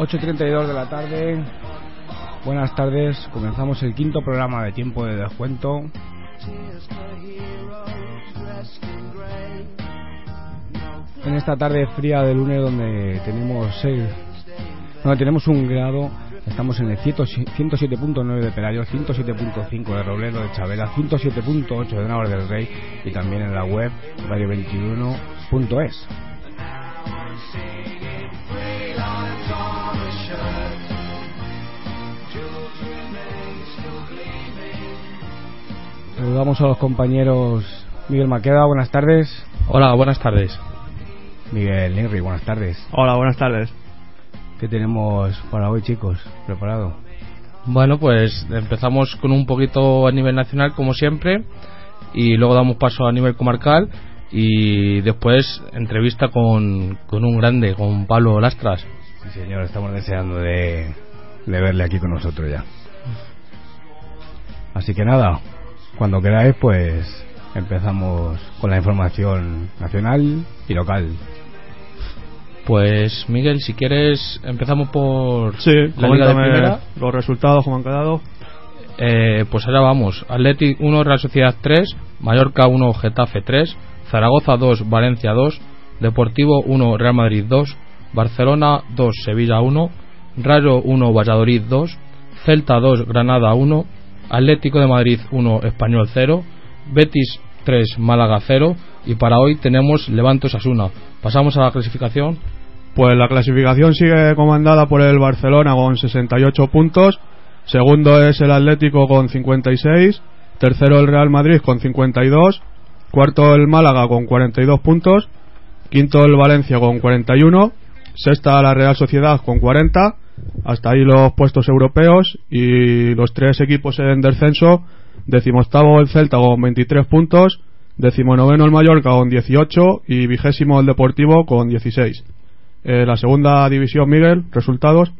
...8.32 de la tarde... Buenas tardes, comenzamos el quinto programa de Tiempo de Descuento. En esta tarde fría de lunes donde tenemos seis, donde tenemos un grado, estamos en el 107.9 de Pelayo, 107.5 de Robledo de Chabela, 107.8 de Navarra del Rey y también en la web radio21.es. Saludamos a los compañeros Miguel Maqueda, buenas tardes. Hola, buenas tardes. Miguel Negri, buenas tardes. Hola, buenas tardes. ¿Qué tenemos para hoy, chicos? ¿Preparado? Bueno, pues empezamos con un poquito a nivel nacional, como siempre, y luego damos paso a nivel comarcal, y después entrevista con, con un grande, con Pablo Lastras. Sí, señor, estamos deseando de, de verle aquí con nosotros ya. Así que nada, cuando queráis, pues empezamos con la información nacional y local. Pues Miguel, si quieres, empezamos por Sí, la Liga de Primera. los resultados, cómo han quedado. Eh, pues ahora vamos. Athletic 1, Real Sociedad 3, Mallorca 1, Getafe 3, Zaragoza 2, Valencia 2, Deportivo 1, Real Madrid 2, Barcelona 2, Sevilla 1, Rayo 1, Valladolid 2, Celta 2, Granada 1, Atlético de Madrid 1, Español 0, Betis 3, Málaga 0 y para hoy tenemos Levante Osasuna. Pasamos a la clasificación. Pues la clasificación sigue comandada por el Barcelona con 68 puntos. Segundo es el Atlético con 56. Tercero el Real Madrid con 52. Cuarto el Málaga con 42 puntos. Quinto el Valencia con 41. Sexta la Real Sociedad con 40. Hasta ahí los puestos europeos y los tres equipos en descenso. Decimoctavo el Celta con 23 puntos. Decimonoveno el Mallorca con 18 y vigésimo el Deportivo con 16. Eh, la segunda división, Miguel, resultados.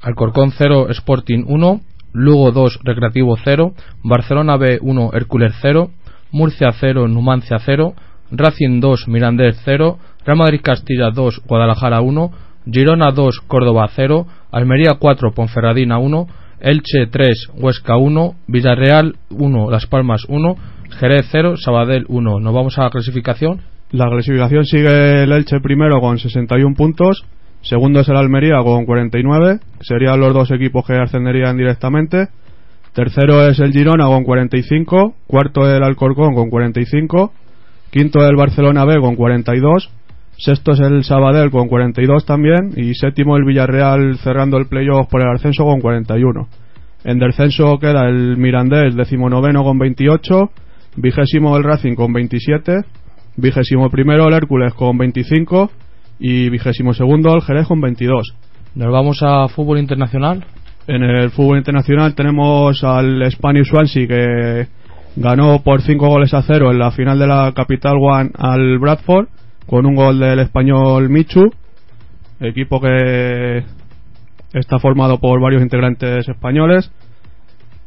Alcorcón 0, Sporting 1, Lugo 2, Recreativo 0, Barcelona B 1, Hércules 0, Murcia 0, Numancia 0, Racing 2, Mirandés 0, Real Madrid Castilla 2, Guadalajara 1, Girona 2, Córdoba 0, Almería 4, Ponferradina 1, Elche 3, Huesca 1, Villarreal 1, Las Palmas 1, Jerez 0, Sabadell 1. Nos vamos a la clasificación. La clasificación sigue el Elche primero con 61 puntos. Segundo es el Almería con 49. que Serían los dos equipos que ascenderían directamente. Tercero es el Girona con 45. Cuarto el Alcorcón con 45. Quinto el Barcelona B con 42. Sexto es el Sabadell con 42 también. Y séptimo el Villarreal cerrando el playoff por el ascenso con 41. En descenso queda el Mirandés decimonoveno con 28. Vigésimo el Racing con 27. Vigésimo primero el Hércules con 25. Y vigésimo segundo el Jerez con 22. Nos vamos a fútbol internacional. En el fútbol internacional tenemos al Spanish Swansea que ganó por 5 goles a 0 en la final de la Capital One al Bradford con un gol del español Michu, equipo que está formado por varios integrantes españoles.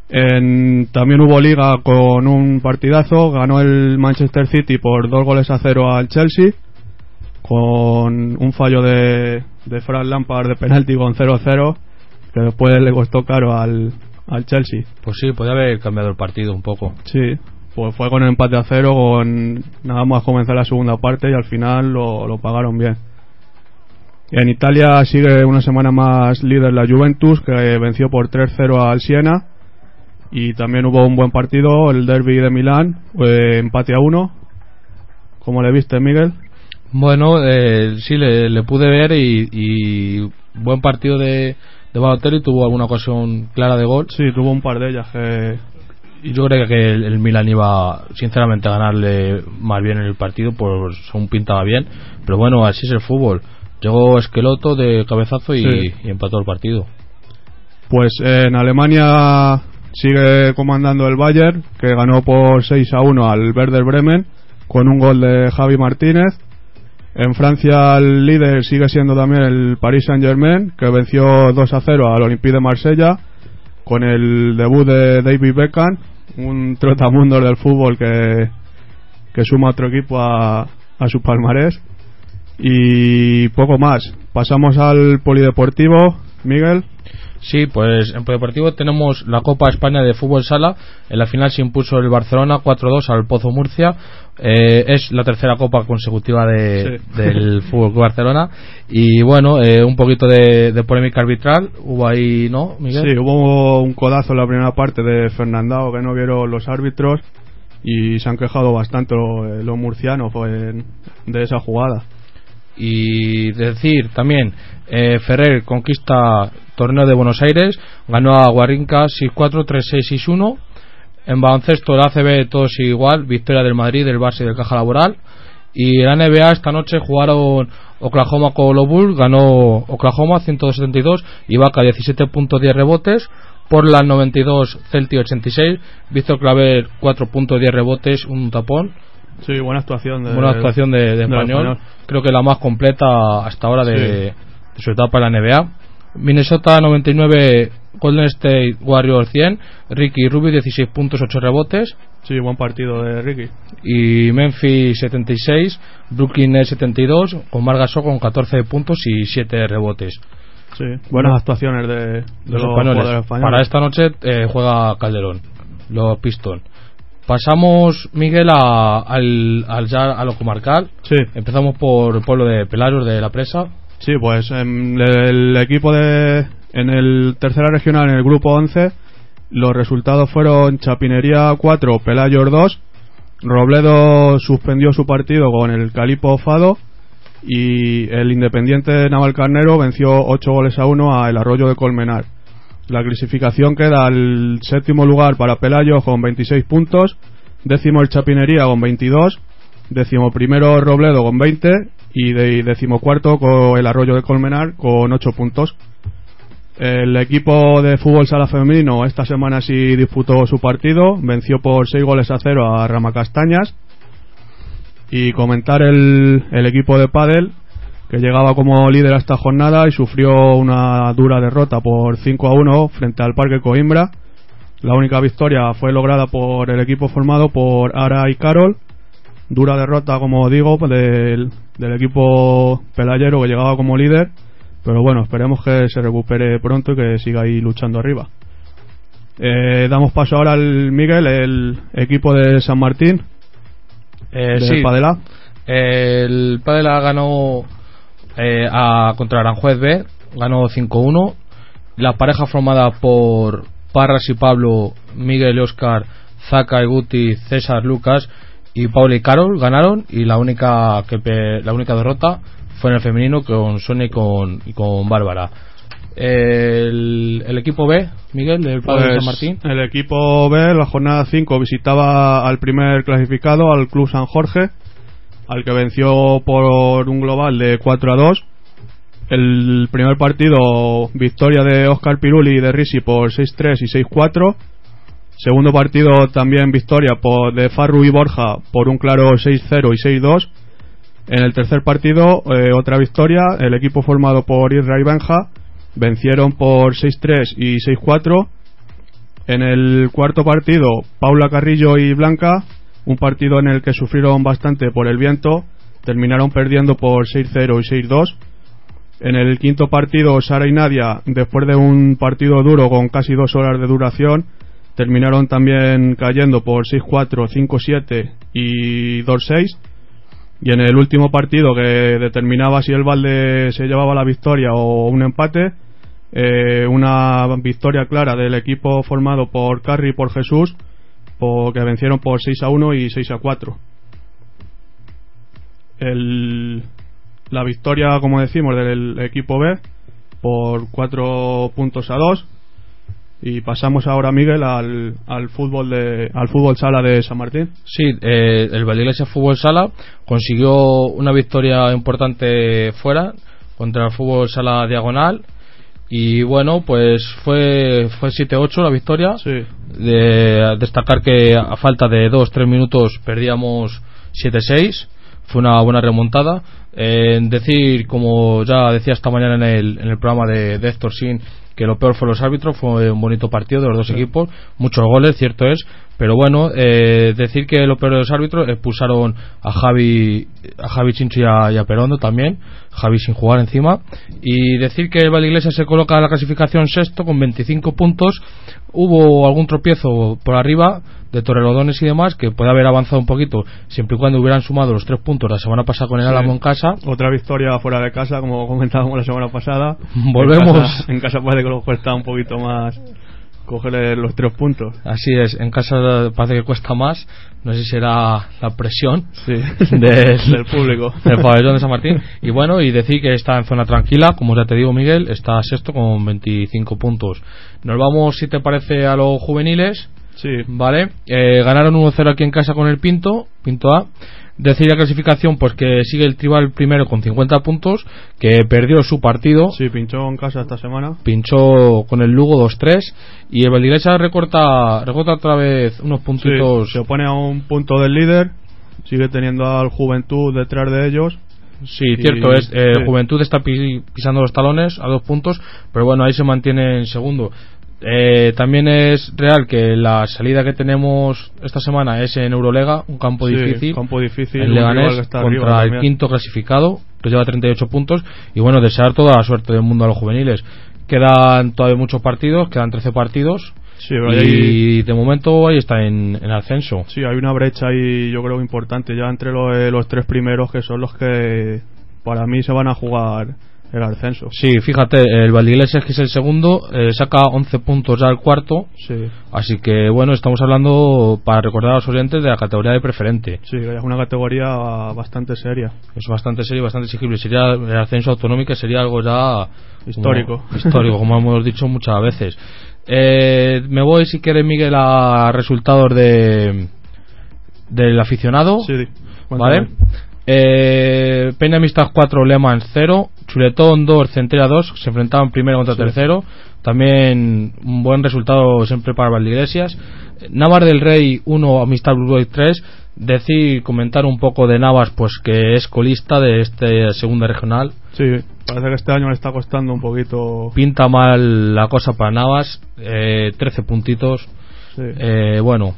En- también hubo liga con un partidazo, ganó el Manchester City por 2 goles a 0 al Chelsea con un fallo de, de Frank Lampard de penalti con 0-0 que después le costó caro al, al Chelsea. Pues sí, podría haber cambiado el partido un poco. Sí, pues fue con el empate a cero, con nada más comenzar la segunda parte y al final lo, lo pagaron bien. En Italia sigue una semana más líder la Juventus, que venció por 3-0 al Siena. Y también hubo un buen partido, el derby de Milán, eh, empate a 1. ¿Cómo le viste, Miguel? Bueno, eh, sí, le, le pude ver y, y buen partido de, de Balotelli, tuvo alguna ocasión clara de gol. Sí, tuvo un par de ellas que yo creo que el, el Milan iba, sinceramente, a ganarle más bien en el partido, pues según pintaba bien. Pero bueno, así es el fútbol. Llegó Esqueloto de cabezazo y, Sí. y empató el partido. Pues en Alemania sigue comandando el Bayern, que ganó por 6 a 1 al Werder Bremen con un gol de Javi Martínez. En Francia el líder sigue siendo también el Paris Saint-Germain, que venció 2 a 0 al Olympique de Marsella con el debut de David Beckham, un trotamundos del fútbol que, que suma otro equipo a, a su palmarés. Y poco más. Pasamos al polideportivo, Miguel. Sí, pues en Polideportivo tenemos la Copa España de Fútbol Sala. En la final se impuso el Barcelona 4-2 al Pozo Murcia. Eh, es la tercera Copa consecutiva de, Sí. del Fútbol Club Barcelona. Y bueno, eh, un poquito de, de polémica arbitral. Hubo ahí, ¿no, Miguel? Sí, hubo un codazo en la primera parte de Fernandao que no vieron los árbitros y se han quejado bastante los, los murcianos pues, de esa jugada. Y decir también, eh, Ferrer conquista torneo de Buenos Aires, ganó a Guarrinca 6-4, 3-6, 6-1. En baloncesto, el ACB todo sigue igual, victoria del Madrid, del Barça y del Caja Laboral. Y en la NBA esta noche jugaron Oklahoma con los Bulls, ganó Oklahoma 172, Ibaka 17 puntos 10 rebotes, Portland 92, Celtic 86, Víctor Claver 4 puntos 10 rebotes, un tapón. Sí, buena actuación de, Buena actuación de, de del español. Creo que la más completa hasta ahora de, Sí. de su etapa en la NBA. Minnesota 99, Golden State Warriors 100, Ricky Rubio 16 puntos 8 rebotes Sí, buen partido de Ricky. y Memphis 76, Brooklyn Nets 72 con Margasol con 14 puntos y 7 rebotes. Sí, buenas actuaciones de, de Los, los, españoles. españoles. Para esta noche eh, juega Calderón, los Pistons. Pasamos, Miguel, a, al, al ya a lo comarcal. Sí, Empezamos por el pueblo de Pelaros de la Presa. sí, pues en el equipo de en el tercera regional en el grupo 11 los resultados fueron Chapinería 4, Pelayos 2, Robledo suspendió su partido con el Calipo Fado y el Independiente Navalcarnero venció 8 goles a 1 a el Arroyo de Colmenar. La clasificación queda al séptimo lugar para Pelayo con 26 puntos, décimo el Chapinería con 22, décimo primero Robledo con 20 y de, décimo cuarto con el Arroyo de Colmenar con 8 puntos. El equipo de fútbol sala femenino esta semana sí disputó su partido, venció por 6 goles a 0 a Rama Castañas. Y comentar el, el equipo de pádel que llegaba como líder a esta jornada y sufrió una dura derrota por 5 a 1 frente al Parque Coimbra. La única victoria fue lograda por el equipo formado por Ara y Carol. Dura derrota, como digo, del, del equipo pelayero que llegaba como líder. Pero bueno, esperemos que se recupere pronto y que siga ahí luchando arriba. Eh, damos paso ahora al Miguel, el equipo de San Martín, Eh, de sí, Padela. el Padela ganó eh, a, contra Aranjuez B, ganó 5-1. La pareja formada por Parras y Pablo, Miguel y Oscar, Zaca y Guti, César, Lucas y Paula y Carol ganaron y la única que la única derrota fue en el femenino con Sonia y con, y con Bárbara. El, el equipo B, Miguel, del Padre Pues, San Martín. El equipo B, la jornada 5, visitaba al primer clasificado, al Club San Jorge, al que venció por un global de 4 a 2. El primer partido, victoria de Oscar Piruli y de Risi por 6-3 y 6-4. Segundo partido, también victoria por, de Farru y Borja por un claro 6-0 y 6-2. En el tercer partido, eh, otra victoria, el equipo formado por Isra y Benja vencieron por 6-3 y 6-4. En el cuarto partido, Paula Carrillo y Blanca, un partido en el que sufrieron bastante por el viento, terminaron perdiendo por 6-0 y 6-2. En el quinto partido, Sara y Nadia, después de un partido duro con casi dos horas de duración, terminaron también cayendo por 6-4, 5-7 y 2-6. Y en el último partido que determinaba si el Valde se llevaba la victoria o un empate, eh, una victoria clara del equipo formado por Carri y por Jesús, por- que vencieron por 6 a 1 y 6 a 4. El, la victoria, como decimos, del equipo B por 4 puntos a 2. Y pasamos ahora, Miguel, al, al fútbol de, al fútbol sala de San Martín. Sí, eh, el Valdiglesias Fútbol Sala consiguió una victoria importante fuera contra el Fútbol Sala Diagonal. Y bueno, pues fue, fue 7-8 la victoria. Sí. De destacar que a falta de 2-3 minutos perdíamos 7-6. Fue una buena remontada. Eh, decir, como ya decía esta mañana en el, en el programa de, de Héctor Sin, que lo peor fue los árbitros, fue un bonito partido de los dos equipos, muchos goles, cierto es, pero bueno, eh, decir que lo peor de los árbitros expulsaron a Javi, a Javi Chincho y a, y a Perondo también, Javi sin jugar encima, y decir que el Valiglesias se coloca en la clasificación sexto con 25 puntos, hubo algún tropiezo por arriba de Torrelodones y demás que puede haber avanzado un poquito siempre y cuando hubieran sumado los tres puntos la semana pasada con el Sí. Álamo en casa Otra victoria fuera de casa, como comentábamos la semana pasada. Volvemos. En casa, en casa parece que nos cuesta un poquito más coger los tres puntos. Así es, en casa parece que cuesta más. No sé si será la presión Sí. del, Del público. del pabellón de San Martín. Y bueno, y decir que está en zona tranquila, como ya te digo, Miguel, está sexto con 25 puntos. Nos vamos, si te parece, a los juveniles. Sí. Vale, eh, ganaron 1-0 aquí en casa con el Pinto, Pinto A. Decir la clasificación, pues que sigue el Tribal primero con 50 puntos, que perdió su partido, Sí, pinchó en casa esta semana. pinchó con el Lugo 2-3 y el Valdiglesa recorta, recorta otra vez unos Sí, puntitos. se opone a un punto del líder. Sigue teniendo al Juventud detrás de ellos. Sí, Y- cierto es. eh, sí. Juventud está pi- pisando los talones a dos puntos, pero bueno, ahí se mantiene en segundo. Eh, también es real que la salida que tenemos esta semana es en Eurolega, un campo Sí, difícil. campo difícil. el Leganés está contra arriba el quinto clasificado, que lleva 38 puntos. Y bueno, desear toda la suerte del mundo a los juveniles. Quedan todavía muchos partidos, quedan 13 partidos. Sí, ahí- Y de momento ahí está en, en ascenso. Sí, hay una brecha ahí, yo creo, importante ya entre los, los tres primeros que son los que para mí se van a jugar el ascenso. Sí, fíjate, el Valdiglesias, que es el segundo, eh, saca 11 puntos ya al cuarto. Sí, Así que bueno, estamos hablando, para recordar a los oyentes, de la categoría de preferente. sí, es una categoría bastante seria. Es bastante serio y bastante exigible. Sería el ascenso autonómico, sería algo ya como- Histórico. histórico, como hemos dicho muchas veces. Eh, me voy, si quieres, Miguel, a resultados de del aficionado. Sí, ¿Vale? Eh, Peña Amistad 4, Leman 0, Chuletón 2, Centella 2, se enfrentaban primero contra Sí. tercero. También un buen resultado siempre para Valdeiglesias. Navar del Rey 1, Amistad Blue Boy 3. Decir, comentar un poco de Navas, pues que es colista de esta segunda regional. Sí, parece que este año le está costando un poquito. Pinta mal la cosa para Navas, eh, 13 puntitos. Sí. Eh, bueno,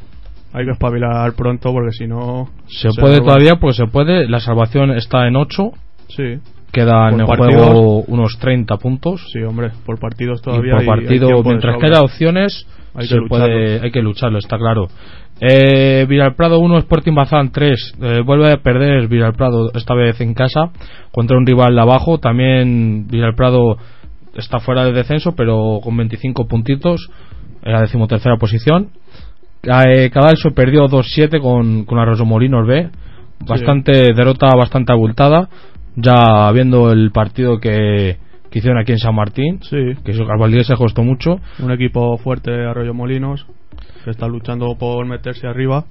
Hay que espabilar pronto porque si no. se se puede roba. todavía, pues se puede. La salvación está en 8. Sí, Quedan Por en partidos. juego unos 30 puntos. sí, hombre, por partidos y todavía. por hay- hay partido, mientras que sobra. haya opciones, Hay se que puede, lucharlo. hay que lucharlo, está claro. Eh, Villalprado 1, Sporting Bazán 3. Eh, vuelve a perder Villalprado, esta vez en casa, contra un rival abajo. También Villalprado está fuera de descenso, pero con 25 puntitos, en la decimotercera posición. Eh, Cadalso perdió 2-7 con, con Arroyo Molinos B. Bastante derrota, bastante abultada. Ya viendo el partido que, que hicieron aquí en San Martín, Sí, que eso al se costó mucho. un equipo fuerte, Arroyo Molinos, que está luchando por meterse arriba.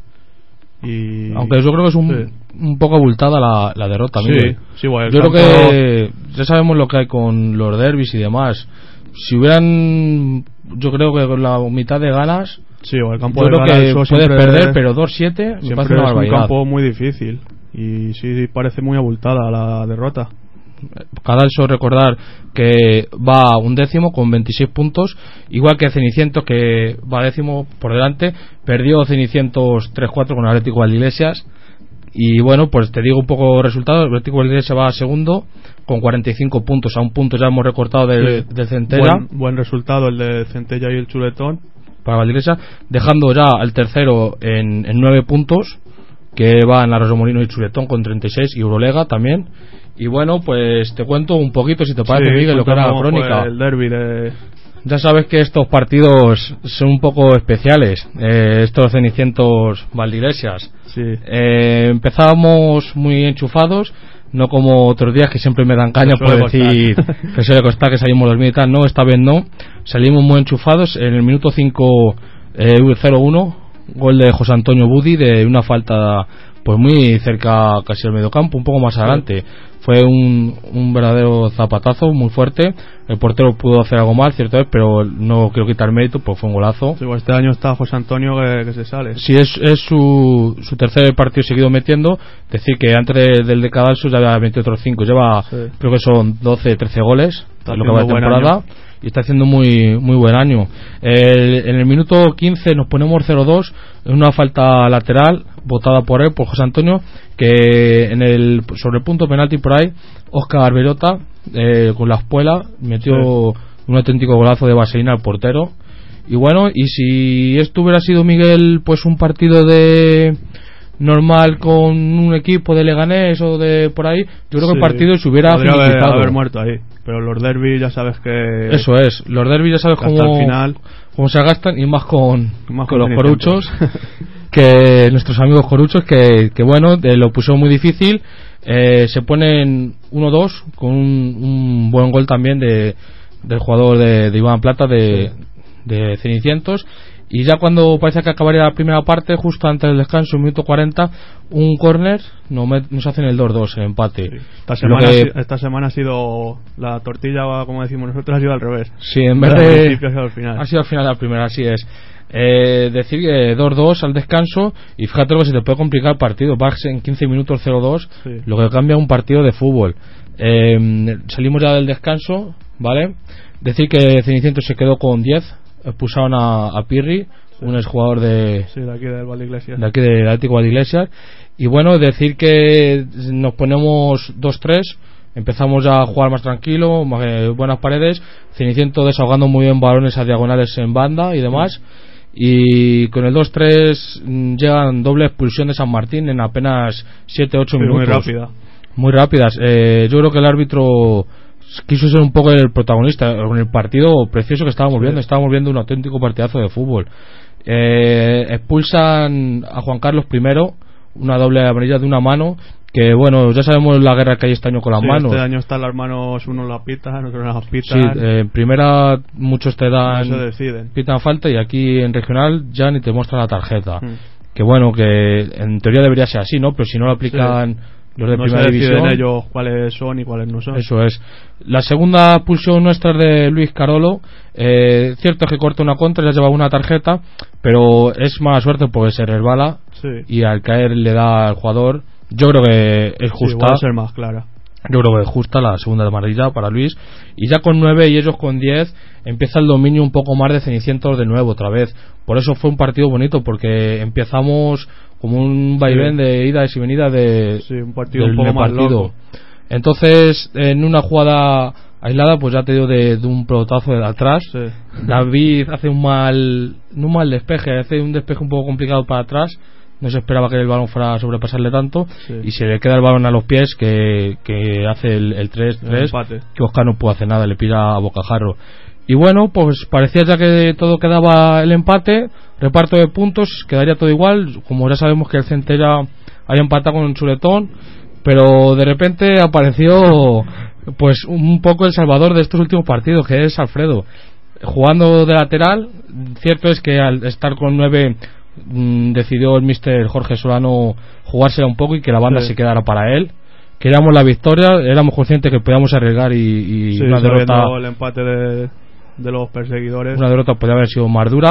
Y. Aunque yo creo que es un, Sí. un poco abultada la, la derrota. Sí, sí, bueno, yo creo que ya sabemos lo que hay con los derbis y demás. Si hubieran, yo creo que con la mitad de ganas, Sí, o el campo yo de creo que puedes siempre- perder, pero 2-7 me siempre una es un campo muy difícil. Y sí, parece muy abultada la derrota. Cadalso recordar que va a un décimo con 26 puntos, igual que Cenicientos que va décimo por delante, perdió Cenicientos 3-4 con Atlético Valdilesias y bueno, pues te digo un poco resultados, Atlético Valdilesias va a segundo con 45 puntos, a un punto ya hemos recortado del, Sí. del Centella Buen, buen resultado el de Centella y el Chuletón. Para Valdilesias, dejando ya al tercero en, en 9 puntos, que van a Molino y Chuletón con 36 y Eurolega también. Y bueno, pues te cuento un poquito, si te parece, Sí, Miguel, lo que era la cuéntanos, crónica. pues, el derby de. Ya sabes que estos partidos son un poco especiales, eh, estos cenicientos Valdiglesias. Sí, Eh, empezábamos muy enchufados, no como otros días que siempre me dan caña por decir que suele costar que salimos los militar no esta vez no. Salimos muy enchufados. En el minuto 5 eh, 0-1 gol de José Antonio Budi de una falta pues muy cerca casi al mediocampo un poco más adelante fue un, un verdadero zapatazo muy fuerte el portero pudo hacer algo mal cierto es pero no quiero quitar mérito pues fue un golazo Sí, pues este año está José Antonio que, que se sale. si es, es su, su tercer partido seguido metiendo, decir que antes de- del de Cadalso ya había metido otros 5, lleva Sí. creo que son 12, 13 goles en lo que va de temporada año. y está haciendo muy muy buen año. El- en el minuto 15 nos ponemos 0-2 en una falta lateral votada por él, por José Antonio, que en el sobre el punto penalti por Oscar Berota eh, con la espuela metió un auténtico golazo de vaselina al portero. Y bueno, y si esto hubiera sido Miguel, pues un partido de normal con un equipo de Leganés o de por ahí, yo creo que el partido se hubiera podría haber, muerto ahí. Pero los derbis ya sabes que. Eso es, los derbis ya sabes cómo, final. cómo se gastan y más con, Más con con los coruchos que nuestros amigos coruchos que, que bueno, eh, lo puso muy difícil. Eh, se ponen 1-2 con un, un buen gol también de, del jugador de, de Iván Plata de, de Cenicientos. Y ya cuando parece que acabaría la primera parte, justo antes del descanso, un minuto 40, un córner nos, nos hacen el 2-2, el empate. Esta semana, que- ha esta semana ha sido. La tortilla, como decimos nosotros, ha sido al revés. Sí, en vez de. al final. Ha sido al final la primera, así es. Eh, decir que 2-2 al descanso y fíjate lo que se te puede complicar el partido. Vas en 15 minutos 0-2, Sí. lo que cambia un partido de fútbol. Eh, salimos ya del descanso, ¿vale? Decir que Ceniciento se quedó con 10, expulsaron a, a Pirri, un exjugador de, Sí, de aquí del Valdeiglesias. de aquí del Atlético. Y bueno, decir que nos ponemos 2-3, empezamos a jugar más tranquilo, más, eh, buenas paredes, Ceniciento desahogando muy bien balones a diagonales en banda y demás. Y con el 2-3 mm, llegan doble expulsión de San Martín en apenas 7-8 Sí, minutos. muy rápida. Muy rápidas. Eh, yo creo que el árbitro quiso ser un poco el protagonista en el partido precioso que estábamos viendo. Estábamos viendo un auténtico partidazo de fútbol. Eh, expulsan a Juan Carlos I, una doble amarilla de una mano. Que bueno, ya sabemos la guerra que hay este año con las Sí, manos. Este año están las manos, uno las pita, otro las Sí, pita. eh, en primera muchos te no dan se deciden. pitan falta y aquí en regional ya ni te muestran la tarjeta. Mm. Que bueno, que en teoría debería ser así, ¿no? Pero si no lo aplican los de no se primera deciden división. ellos cuáles son y cuáles no son. Eso es. La segunda pulsión nuestra es de Luis Carolo. Eh, cierto es que corta una contra, ya lleva una tarjeta, pero es mala suerte porque se resbala Sí. y al caer le da al jugador. Yo creo que es justa. igual a ser más clara. Yo creo que es justa la segunda amarilla para Luis. Y ya con 9 y ellos con 10 empieza el dominio un poco más de Cenicientos de nuevo otra vez. Por eso fue un partido bonito porque empezamos como un vaivén de idas y venidas de, Sí, un partido del un poco más partido. loco. Entonces, en una jugada aislada, pues ya te digo de, de un pelotazo de atrás. Sí. David hace un mal, no un mal despeje, hace un despeje un poco complicado para atrás. No se esperaba que el balón fuera a sobrepasarle tanto. Sí. Y se le queda el balón a los pies que, que hace el, el 3-3. El empate. Que Oscar no puede hacer nada, le pira a bocajarro. Y bueno, pues parecía ya que todo quedaba el empate, reparto de puntos, quedaría todo igual. Como ya sabemos que el Centella había empatado con un chuletón, pero de repente apareció pues un poco el salvador de estos últimos partidos, que es Alfredo. Jugando de lateral, cierto es que al estar con nueve mm, decidió el mister Jorge Solano jugársela un poco y que la banda Sí. se quedara para él. Queríamos la victoria, éramos conscientes que podíamos arriesgar y, y Sí, una derrota el empate de, de los perseguidores. una derrota podría haber sido más dura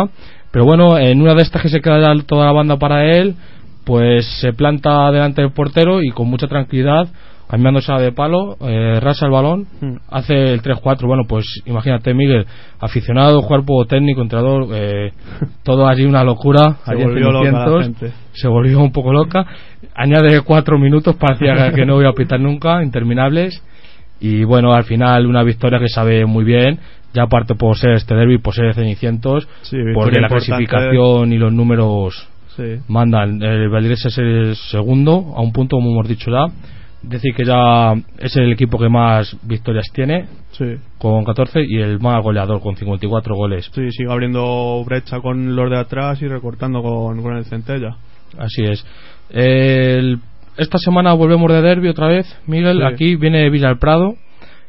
pero bueno en una de estas que se queda toda la banda para él pues se planta delante del portero y con mucha tranquilidad cambiándose de palo eh, rasa el balón Mm. hace el 3-4 bueno pues imagínate Miguel aficionado cuerpo técnico entrenador eh, todo allí una locura Se allí en volvió loca la Cenicientos. gente. se volvió un poco loca añade cuatro minutos parecía que no iba a pitar nunca interminables y bueno al final una victoria que sabe muy bien ya aparte por ser este derby por ser Cenicientos Sí, porque la clasificación y los números Sí. mandan el Valdivieso es el segundo a un punto como hemos dicho ya decir que ya es el equipo que más victorias tiene Sí. con 14 y el más goleador con 54 goles Sí, sigue abriendo brecha con los de atrás y recortando con, con el centella. Así es. El, esta semana volvemos de derby otra vez, Miguel. Sí. Aquí viene Villa Prado,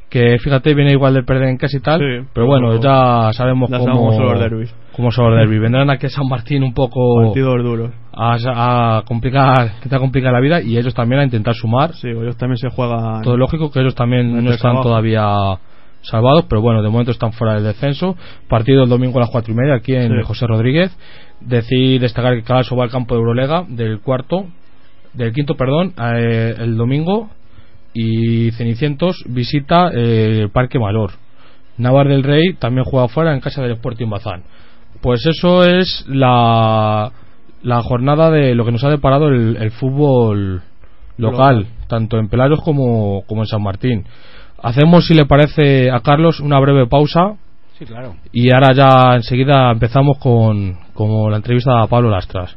que fíjate, viene igual de perder en casa y tal. Sí, pero bueno, pero ya sabemos ya cómo, sabemos los derbis. cómo son los derbis. Vendrán aquí a San Martín un poco Partidos duros. a, a complicar, que te complicar la vida y ellos también a intentar sumar. Sí, ellos también se juegan. Todo lógico que ellos también no Meterse están todavía salvados, pero bueno, de momento están fuera del descenso. Partido el domingo a las cuatro y media aquí en Sí. José Rodríguez. Decir, destacar que Calaso va al campo de Eurolega del cuarto, del quinto, perdón, eh, el domingo y Cenicientos visita eh, el Parque Mayor. Navar del Rey también juega fuera en casa del Sporting Bazán. Pues eso es la, la jornada de lo que nos ha deparado el, el fútbol local, Local. tanto en Pelaros como, como en San Martín. Hacemos, si le parece a Carlos, una breve pausa Sí, claro. y ahora ya enseguida empezamos con, con la entrevista a Pablo Lastras.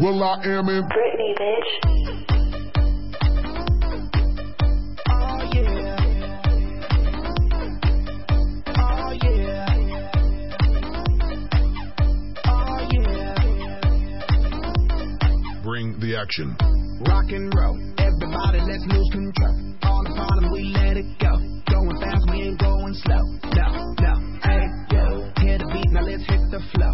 Will I Am in Britney, bitch. Oh yeah. Oh yeah. Oh yeah. Bring the action. Rock and roll. Everybody, let's lose control. All the bottom, we let it go. Going fast, we ain't going slow. No, no, hey, yo. Hear the beat, now let's hit the flow.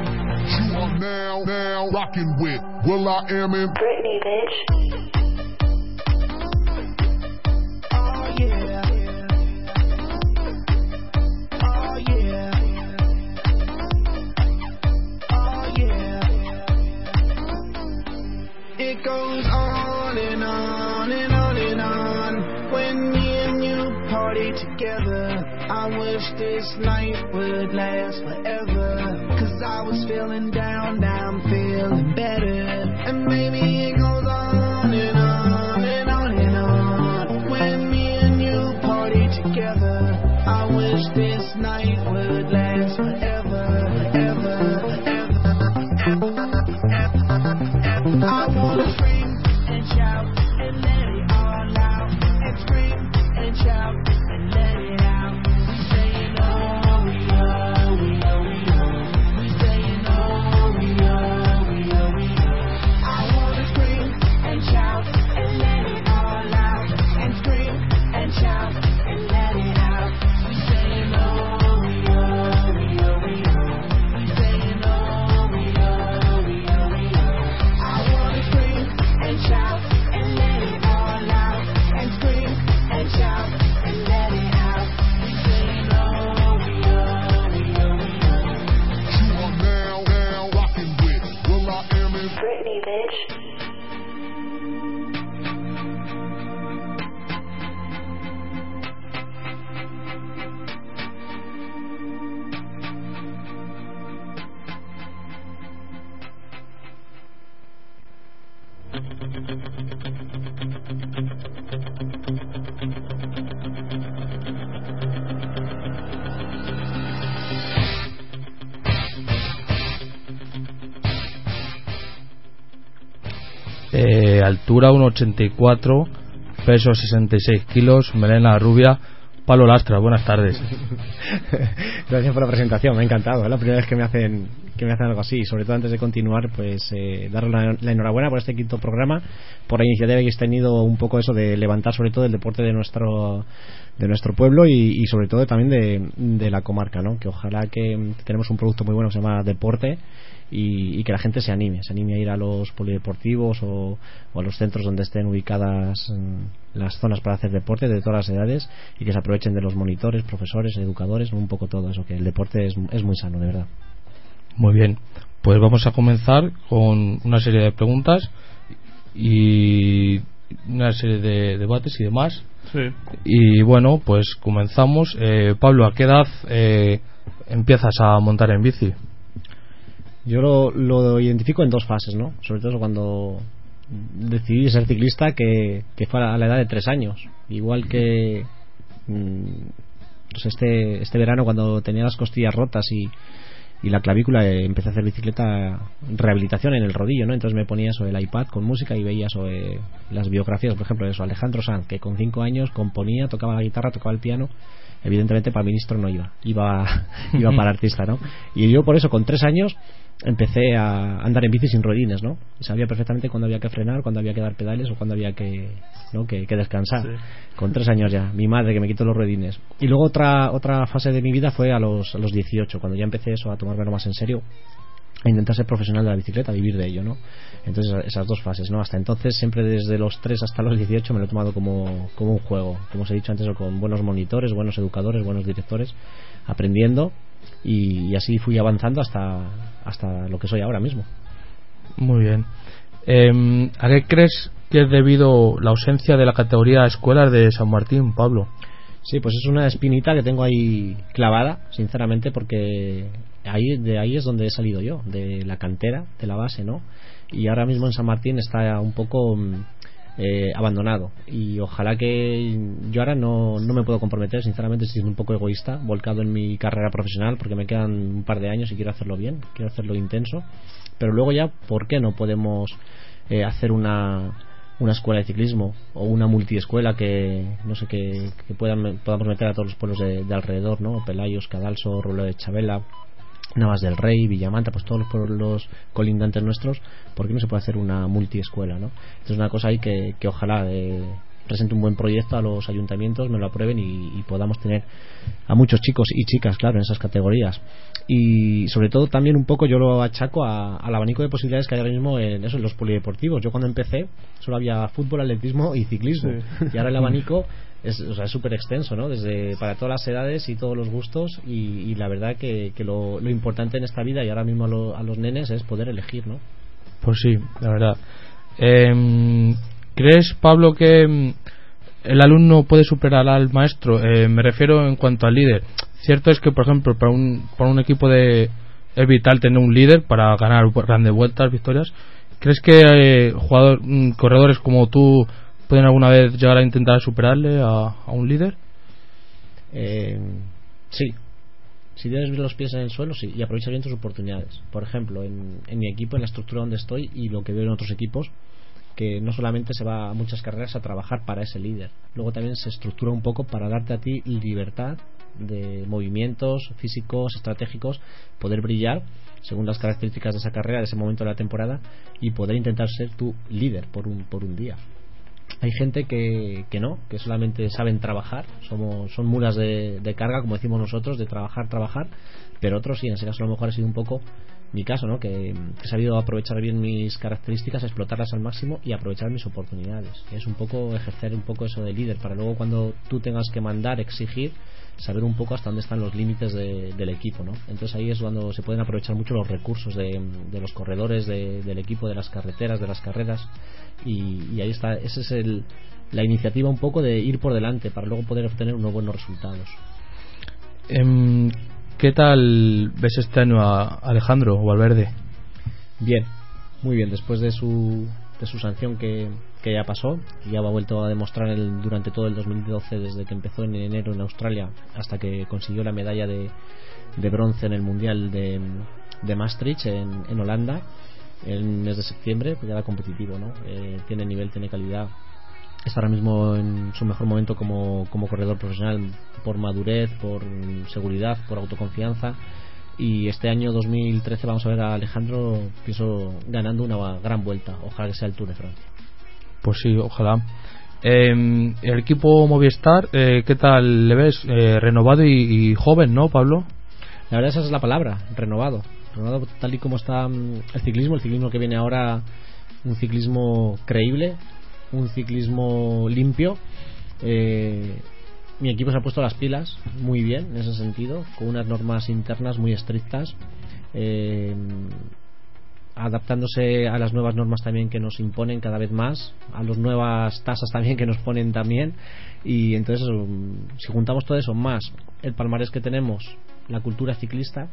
You are now, now rocking with Will I Am in Britney, bitch. Oh yeah. Oh yeah. Oh yeah. It goes on and on and on and on when me and you party together. I wish this night would last forever. Cause I was feeling down, now I'm feeling better. And maybe it goes altura 1,84, peso 66 kilos, melena rubia. Pablo Lastra, buenas tardes. Gracias por la presentación, me ha encantado. Es la primera vez que me hacen que me hacen algo así. Sobre todo antes de continuar, pues eh, darle la, enhorabuena por este quinto programa, por la iniciativa que habéis tenido un poco eso de levantar sobre todo el deporte de nuestro de nuestro pueblo y, y sobre todo también de, de la comarca, ¿no? Que ojalá que tenemos un producto muy bueno que se llama deporte y, y que la gente se anime, se anime a ir a los polideportivos o, o a los centros donde estén ubicadas mm, las zonas para hacer deporte de todas las edades y que se aprovechen de los monitores, profesores, educadores, un poco todo eso, que el deporte es, es muy sano, de verdad. Muy bien, pues vamos a comenzar con una serie de preguntas y una serie de debates y demás. Sí. Y bueno, pues comenzamos. Eh, Pablo, ¿a qué edad eh, empiezas a montar en bici? Yo lo, lo identifico en dos fases, ¿no? Sobre todo cuando decidí ser ciclista, que, que fue a la edad de tres años. Igual que mm, pues este, este verano, cuando tenía las costillas rotas y, y la clavícula, eh, empecé a hacer bicicleta rehabilitación en el rodillo, ¿no? Entonces me ponía eso, el iPad con música y veía eh, las biografías, por ejemplo, eso, Alejandro Sanz, que con cinco años componía, tocaba la guitarra, tocaba el piano evidentemente para ministro no iba, iba, iba para artista, ¿no? Y yo por eso con tres años empecé a andar en bici sin rodines, ¿no? Y sabía perfectamente cuándo había que frenar, cuándo había que dar pedales o cuándo había que, ¿no? que, que descansar. Con tres años ya, mi madre que me quitó los rodines. Y luego otra otra fase de mi vida fue a los, a los 18, cuando ya empecé eso a tomármelo más en serio a intentar ser profesional de la bicicleta, a vivir de ello, ¿no? Entonces esas dos fases, ¿no? Hasta entonces siempre desde los 3 hasta los 18 me lo he tomado como, como un juego, como os he dicho antes, con buenos monitores, buenos educadores, buenos directores, aprendiendo y, y así fui avanzando hasta, hasta lo que soy ahora mismo. Muy bien. Eh, ¿A qué crees que es debido la ausencia de la categoría escuelas de San Martín, Pablo? Sí, pues es una espinita que tengo ahí clavada, sinceramente, porque ahí de ahí es donde he salido yo, de la cantera, de la base, ¿no? Y ahora mismo en San Martín está un poco mm, eh, abandonado. Y ojalá que yo ahora no, no me puedo comprometer, sinceramente, siendo un poco egoísta, volcado en mi carrera profesional, porque me quedan un par de años y quiero hacerlo bien, quiero hacerlo intenso, pero luego ya, ¿por qué no podemos eh, hacer una una escuela de ciclismo o una multiescuela que no sé que, que puedan, podamos meter a todos los pueblos de, de alrededor, ¿no? Pelayos, Cadalso, Rulo de Chabela, Navas del Rey, Villamanta, pues todos los pueblos colindantes nuestros, ¿por qué no se puede hacer una multiescuela, no? Entonces una cosa ahí que, que ojalá eh, presente un buen proyecto a los ayuntamientos, me lo aprueben y, y, podamos tener a muchos chicos y chicas, claro, en esas categorías. Y sobre todo también un poco yo lo achaco a, al abanico de posibilidades que hay ahora mismo en, eso, en los polideportivos. Yo cuando empecé solo había fútbol, atletismo y ciclismo. Sí. Y ahora el abanico es o sea, súper extenso, ¿no? Desde para todas las edades y todos los gustos y, y la verdad que, que lo, lo, importante en esta vida y ahora mismo a, lo, a, los nenes es poder elegir, ¿no? Pues sí, la verdad. Eh, ¿Crees, Pablo, que mm, el alumno puede superar al maestro? Eh, me refiero en cuanto al líder. Cierto es que, por ejemplo, para un, para un equipo de es vital tener un líder para ganar grandes vueltas, victorias. ¿Crees que eh, jugador, mm, corredores como tú pueden alguna vez llegar a intentar superarle a, un líder? Eh, sí. Si tienes los pies en el suelo, sí, y aprovechas bien tus oportunidades. Por ejemplo, en, en mi equipo, en la estructura donde estoy y lo que veo en otros equipos, que no solamente se va a muchas carreras a trabajar para ese líder, luego también se estructura un poco para darte a ti libertad de movimientos físicos, estratégicos, poder brillar según las características de esa carrera, de ese momento de la temporada y poder intentar ser tu líder por un, por un día. Hay gente que, que no, que solamente saben trabajar, somos, son mulas de, de carga, como decimos nosotros, de trabajar, trabajar, pero otros sí en ese caso a lo mejor ha sido un poco mi caso no que, he sabido aprovechar bien mis características explotarlas al máximo y aprovechar mis oportunidades es un poco ejercer un poco eso de líder para luego cuando tú tengas que mandar exigir saber un poco hasta dónde están los límites de- del equipo ¿no? entonces ahí es cuando se pueden aprovechar mucho los recursos de, de los corredores de- del equipo de las carreteras de las carreras y, y ahí está esa es el, la iniciativa un poco de ir por delante para luego poder obtener unos buenos resultados Em, ¿Qué tal ves este año a Alejandro Valverde? Bien, muy bien. Después de su, de su sanción que, que ya pasó, ya ha vuelto a demostrar el- durante todo el 2012, desde que empezó en enero en Australia hasta que consiguió la medalla de, de bronce en el Mundial de, de Maastricht en, en Holanda el mes de septiembre, pues ya era competitivo, ¿no? Eh, tiene nivel, tiene calidad. Está ahora mismo en su mejor momento como, como corredor profesional por madurez, por seguridad, por autoconfianza y este año 2013 vamos a ver a Alejandro pienso ganando una gran vuelta ojalá que sea el Tour de Francia Pues sí, ojalá. Em, el equipo Movistar, eh, ¿qué tal le ves? Eh, renovado y, y joven, ¿no, Pablo? la verdad esa es la palabra renovado renovado tal y como está mm, el ciclismo el ciclismo que viene ahora un ciclismo creíble un ciclismo limpio eh, mi equipo se ha puesto las pilas muy bien en ese sentido con unas normas internas muy estrictas eh, adaptándose a las nuevas normas también que nos imponen cada vez más, a las nuevas tasas también que nos ponen también. Y entonces si juntamos todo eso más el palmarés que tenemos, la cultura ciclista,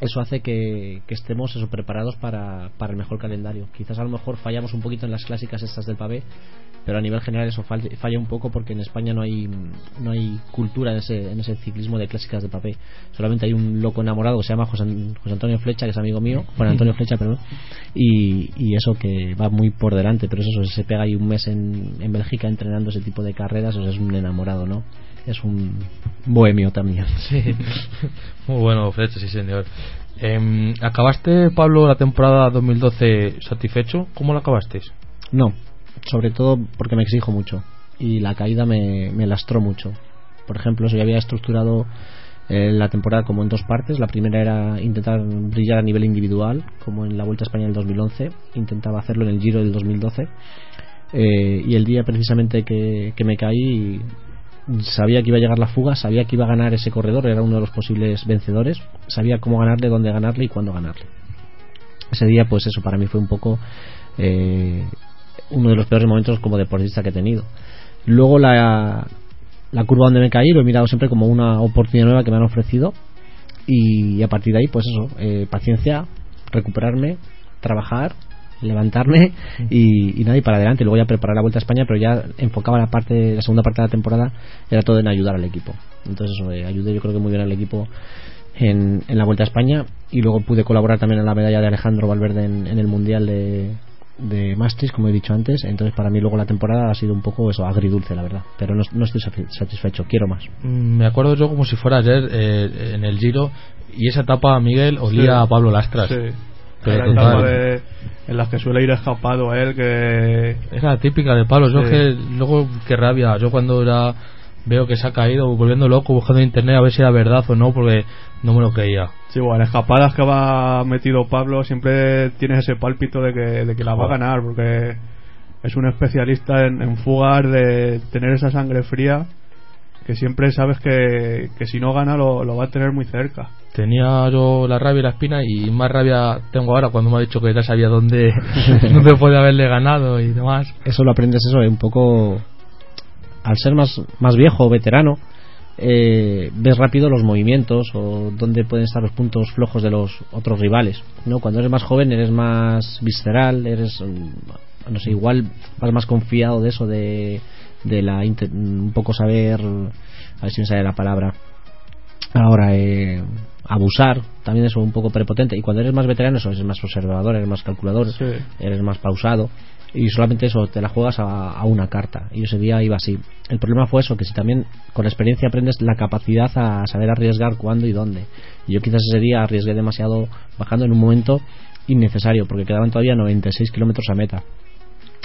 eso hace que, que estemos eso, preparados para, para el mejor calendario. Quizás a lo mejor fallamos un poquito en las clásicas estas del pavé, pero a nivel general eso falla, falla un poco porque en España no hay no hay cultura en ese, en ese ciclismo de clásicas de papel. Solamente hay un loco enamorado que se llama José, José Antonio Flecha, que es amigo mío, Juan Antonio Flecha, perdón, y, y eso que va muy por delante, pero eso, se pega ahí un mes en, en Bélgica entrenando ese tipo de carreras, o sea, es un enamorado, ¿no? Es un bohemio también. Sí. Muy bueno, Flecha, sí, señor. Em, ¿Acabaste, Pablo, la temporada 2012 satisfecho? ¿Cómo la acabaste? No, sobre todo porque me exijo mucho y la caída me, me lastró mucho. Por ejemplo, yo había estructurado eh, la temporada como en dos partes. La primera era intentar brillar a nivel individual, como en la Vuelta a España del 2011. Intentaba hacerlo en el Giro del 2012. Eh, y el día precisamente que, que me caí sabía que iba a llegar la fuga, sabía que iba a ganar ese corredor, era uno de los posibles vencedores, sabía cómo ganarle, dónde ganarle y cuándo ganarle. Ese día, pues eso para mí fue un poco eh, uno de los peores momentos como deportista que he tenido. Luego la, curva donde me caí lo he mirado siempre como una oportunidad nueva que me han ofrecido y a partir de ahí, pues eso, eh, paciencia, recuperarme, trabajar levantarme y, y nada y para adelante luego ya preparar la vuelta a España pero ya enfocaba la parte la segunda parte de la temporada era todo en ayudar al equipo entonces eso eh, ayudé yo creo que muy bien al equipo en, en la vuelta a España y luego pude colaborar también en la medalla de Alejandro Valverde en, en el mundial de de Maastricht, como he dicho antes, entonces para mí luego la temporada ha sido un poco eso, agridulce, la verdad, pero no, no estoy satisfe- satisfecho, quiero más. Mm, Me acuerdo yo como si fuera ayer eh, en el Giro y esa etapa, Miguel, olía Sí. a Pablo Lastras. Sí. Pero etapa de, en las que suele ir escapado él, que Era típica de Pablo. Yo Sí. que luego qué rabia. Yo cuando era veo que se ha caído volviendo loco buscando en internet a ver si era verdad o no porque no me lo creía. Sí, bueno, en escapadas que va metido Pablo siempre tienes ese pálpito de que, de que la va a ganar, porque es un especialista en, en fugar, de tener esa sangre fría, que siempre sabes que, que si no gana lo, lo va a tener muy cerca. Tenía yo la rabia y la espina y más rabia tengo ahora cuando me ha dicho que ya sabía dónde, dónde puede haberle ganado y demás. Eso lo aprendes eso eh, un poco al ser más, más viejo o veterano eh, ves rápido los movimientos o dónde pueden estar los puntos flojos de los otros rivales no cuando eres más joven eres más visceral eres mm, no sé igual vas más confiado de eso de, de la un poco saber a ver si me sale la palabra ahora eh, abusar también eso un poco prepotente. Y cuando eres más veterano eso eres más observador eres más calculador Sí. eres más pausado y solamente eso te la juegas a, a una carta. Y ese día iba así. El problema fue eso que si también con la experiencia aprendes la capacidad a saber arriesgar cuándo y dónde. Y yo quizás ese día arriesgué demasiado bajando en un momento innecesario porque quedaban todavía 96 kilómetros a meta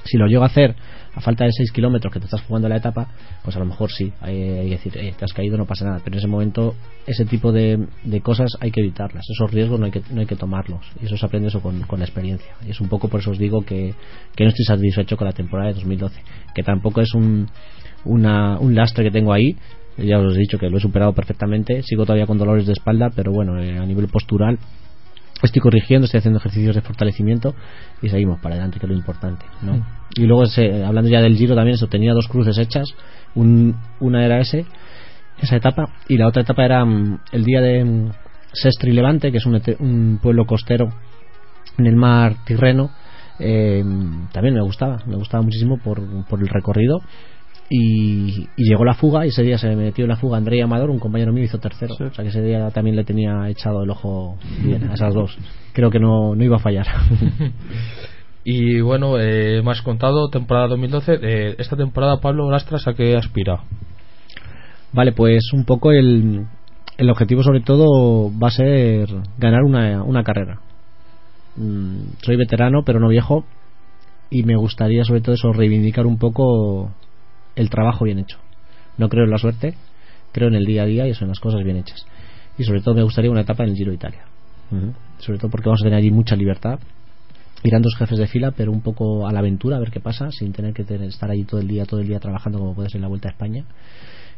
Si lo llego a hacer a falta de 6 kilómetros que te estás jugando la etapa, pues a lo mejor sí, hay, que decir, "Eh, te has caído, no pasa nada. Pero en ese momento, ese tipo de, de cosas hay que evitarlas. Esos riesgos no hay que, no hay que tomarlos. Y eso se aprende eso con, con la experiencia. Y es un poco por eso os digo que, que no estoy satisfecho con la temporada de 2012. Que tampoco es un, una, un lastre que tengo ahí. Ya os he dicho que lo he superado perfectamente. Sigo todavía con dolores de espalda, pero bueno, eh, a nivel postural estoy corrigiendo, estoy haciendo ejercicios de fortalecimiento y seguimos para adelante, que es lo importante. ¿no? Mm. Y luego, se- hablando ya del giro, también eso, tenía dos cruces hechas. Un- una era ese, esa etapa, y la otra etapa era mm, el día de mm, Sestri Levante, que es un, un pueblo costero en el mar Tirreno. Eh, también me gustaba, me gustaba muchísimo por, por el recorrido. Y, y llegó la fuga y ese día se metió en la fuga André Amador, un compañero mío hizo tercero. O sea que ese día también le tenía echado el ojo bien a esas dos. Creo que no, no iba a fallar. Y bueno, eh, me has contado temporada 2012. eh, esta temporada, Pablo Lastras, ¿a qué aspira? Vale, pues un poco el, el objetivo sobre todo va a ser ganar una, una carrera. Mm, soy veterano, pero no viejo, y me gustaría sobre todo eso, reivindicar un poco el trabajo bien hecho. No creo en la suerte, creo en el día a día y eso en las cosas bien hechas. Y sobre todo me gustaría una etapa en el Giro de Italia. Sobre todo porque vamos a tener allí mucha libertad. Irán dos jefes de fila, pero un poco a la aventura, a ver qué pasa, sin tener que tener- estar allí todo el día, todo el día trabajando como puede ser en la Vuelta a España.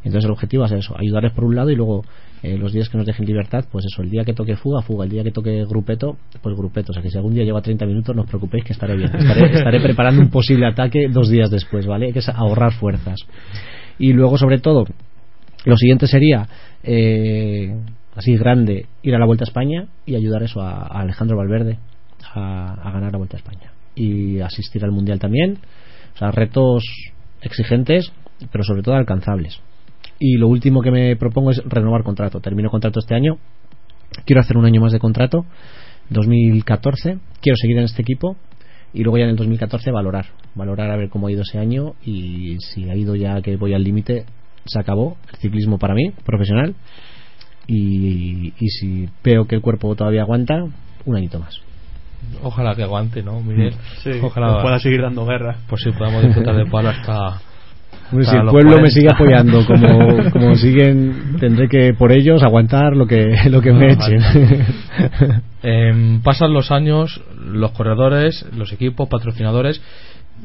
Entonces el objetivo va a ser eso, ayudarles por un lado y luego eh, los días que nos dejen libertad, pues eso, el día que toque fuga, fuga, el día que toque grupeto, pues grupeto. O sea que si algún día llego a 30 minutos, no os preocupéis que estaré bien. Estaré, estaré preparando un posible ataque dos días después, ¿vale? Hay que ahorrar fuerzas. Y luego, sobre todo, lo siguiente sería, eh, así grande, ir a la Vuelta a España y ayudar eso a, a Alejandro Valverde a, a ganar la Vuelta a España. Y asistir al Mundial también. O sea, retos exigentes, pero sobre todo alcanzables. Y lo último que me propongo es renovar contrato. Termino contrato este año. Quiero hacer un año más de contrato. 2014. Quiero seguir en este equipo. Y luego ya en el 2014 valorar. Valorar a ver cómo ha ido ese año. Y si ha ido ya que voy al límite, se acabó el ciclismo para mí, profesional. Y, y si veo que el cuerpo todavía aguanta, un añito más. Ojalá que aguante, ¿no, Miguel? Sí, Ojalá pueda seguir dando guerra. Pues sí, podamos disfrutar de Pablo hasta. Hombre, hasta si el pueblo me 40. sigue apoyando como, como siguen, tendré que por ellos aguantar lo que, lo que me Ah, echen. Em, pasan los años, los corredores, los equipos, patrocinadores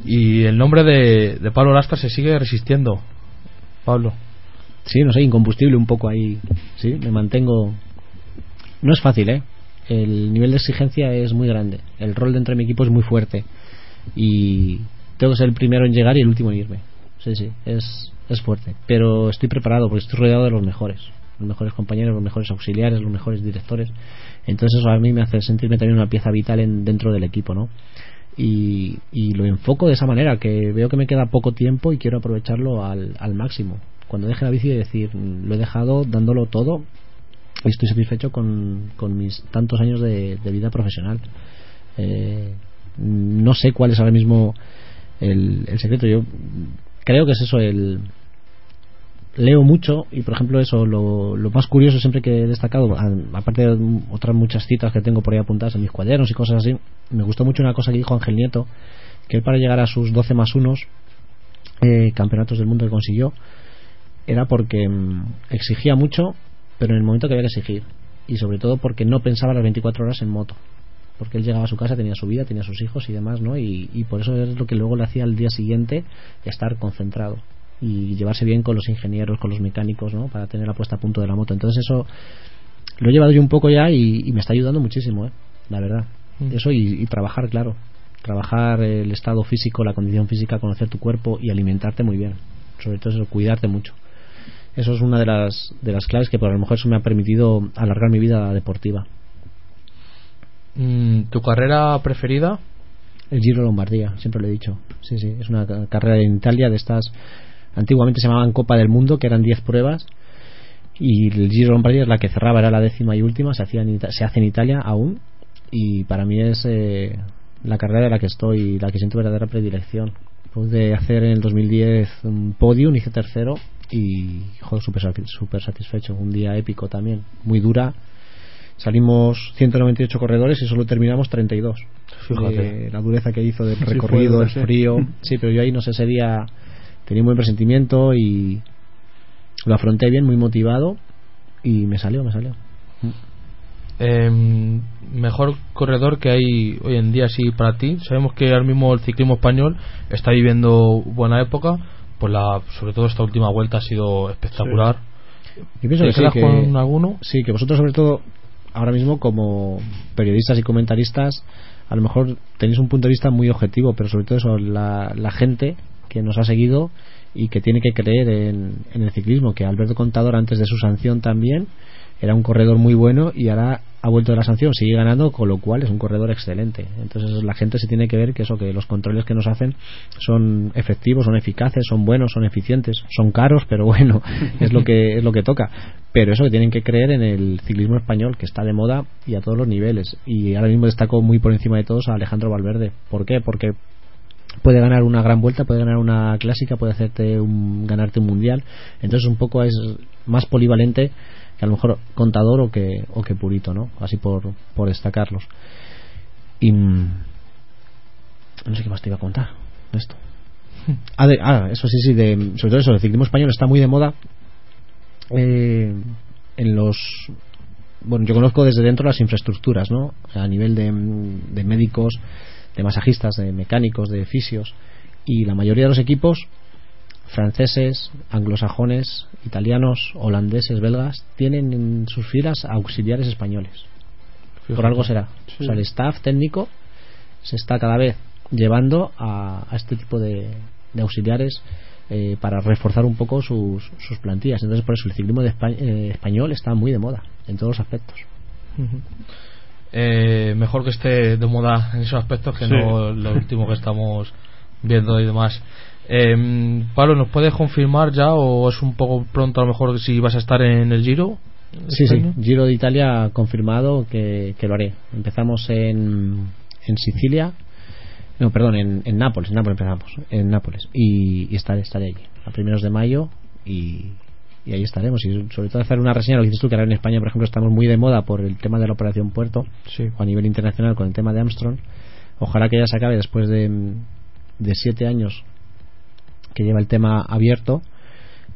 y el nombre de, de Pablo Lastras se sigue resistiendo. Pablo. Sí, no sé, incombustible un poco ahí. Sí, me mantengo. No es fácil, ¿eh? El nivel de exigencia es muy grande. El rol dentro de mi equipo es muy fuerte. Y tengo que ser el primero en llegar y el último en irme. Sí, sí, es, es fuerte. Pero estoy preparado porque estoy rodeado de los mejores. Los mejores compañeros, los mejores auxiliares, los mejores directores. Entonces eso a mí me hace sentirme también una pieza vital en, dentro del equipo, ¿no? Y, y lo enfoco de esa manera, que veo que me queda poco tiempo y quiero aprovecharlo al, al máximo. Cuando deje la bici, decir, "Mm, lo he dejado dándolo todo y estoy satisfecho con, con mis tantos años de, de vida profesional. Eh, no sé cuál es ahora mismo el, el secreto. Yo creo que es eso, el leo mucho y por ejemplo eso lo, lo más curioso siempre que he destacado aparte de otras muchas citas que tengo por ahí apuntadas en mis cuadernos y cosas así me gustó mucho una cosa que dijo Ángel Nieto que él para llegar a sus 12 más unos eh, campeonatos del mundo que consiguió era porque mm, exigía mucho pero en el momento que había que exigir. Y sobre todo porque no pensaba las 24 horas en moto porque él llegaba a su casa, tenía su vida, tenía sus hijos y demás, ¿no? Y, y por eso es lo que luego le hacía al día siguiente estar concentrado y llevarse bien con los ingenieros, con los mecánicos, ¿no? Para tener la puesta a punto de la moto. Entonces eso lo he llevado yo un poco ya y, y me está ayudando muchísimo, ¿eh? La verdad. Mm. Eso y, y trabajar, claro. Trabajar el estado físico, la condición física, conocer tu cuerpo y alimentarte muy bien. Sobre todo eso, cuidarte mucho. Eso es una de las, de las claves que por lo mejor eso me ha permitido alargar mi vida deportiva. Mm, ¿Tu carrera preferida? El Giro Lombardía, siempre lo he dicho. Sí, sí, es una ca- carrera en Italia de estas. Antiguamente se llamaban Copa del Mundo, que eran 10 pruebas. Y el Giro Lombardía es la que cerraba, era la décima y última. Se, hacía en se hace en Italia aún. Y para mí es eh, la carrera de la que estoy, la que siento verdadera predilección. Pude hacer en el 2010 un podium, hice tercero. Y, joder, súper súper satisfecho. Un día épico también. Muy dura salimos 198 corredores y solo terminamos 32 Fíjate. De la dureza que hizo del Sí, recorrido el sí. frío sí pero yo ahí no sé ese día tenía un buen presentimiento y lo afronté bien muy motivado y me salió me salió Em, mejor corredor que hay hoy en día sí para ti sabemos que ahora mismo el ciclismo español está viviendo buena época pues la sobre todo esta última vuelta ha sido espectacular Yo pienso ¿Te que sí, que- con alguno? Sí, que vosotros sobre todo ahora mismo como periodistas y comentaristas a lo mejor tenéis un punto de vista muy objetivo, pero sobre todo eso, la, la gente que nos ha seguido y que tiene que creer en, en el ciclismo, que Alberto Contador antes de su sanción también era un corredor muy bueno y ahora ha vuelto de la sanción, sigue ganando, con lo cual es un corredor excelente. Entonces la gente se tiene que ver que eso, que los controles que nos hacen son efectivos, son eficaces, son buenos, son eficientes, son caros, pero bueno, es lo que es lo que toca. Pero eso que tienen que creer en el ciclismo español, que está de moda y a todos los niveles. Y ahora mismo destaco muy por encima de todos a Alejandro Valverde. ¿Por qué? Porque puede ganar una gran vuelta, puede ganar una clásica, puede hacerte un, ganarte un mundial. Entonces un poco es más polivalente que a lo mejor contador o que, o que purito, ¿no? Así por, por destacarlos. Y mm, no sé qué más te iba a contar esto. Ah, de- ah, eso sí, sí, de, sobre todo eso, el ciclismo español está muy de moda eh, en los bueno, yo conozco desde dentro las infraestructuras, ¿no? A nivel de, de médicos, de masajistas, de mecánicos, de fisios y la mayoría de los equipos franceses, anglosajones, italianos, holandeses, belgas tienen en sus filas auxiliares españoles. Por algo será. O sea, el staff técnico se está cada vez llevando a, a este tipo de, de auxiliares eh, para reforzar un poco sus, sus plantillas. Entonces, por eso el ciclismo de eh, español está muy de moda en todos los aspectos. Eh, mejor que esté de moda en esos aspectos que Sí. no lo último que estamos viendo y demás. Eh, Pablo, ¿nos puedes confirmar ya o es un poco pronto a lo mejor si vas a estar en el Giro? Sí, sí. Giro de Italia confirmado que, que lo haré. Empezamos en, en Sicilia. No, perdón, en, en Nápoles. En Nápoles empezamos. En Nápoles. Y, y estaré, estaré allí. A primeros de mayo. Y, y ahí estaremos. Y sobre todo hacer una reseña. Lo que dices tú, que ahora en España, por ejemplo, estamos muy de moda por el tema de la Operación Puerto. O a nivel internacional con el tema de Armstrong. Ojalá que ya se acabe después de, de siete años que lleva el tema abierto.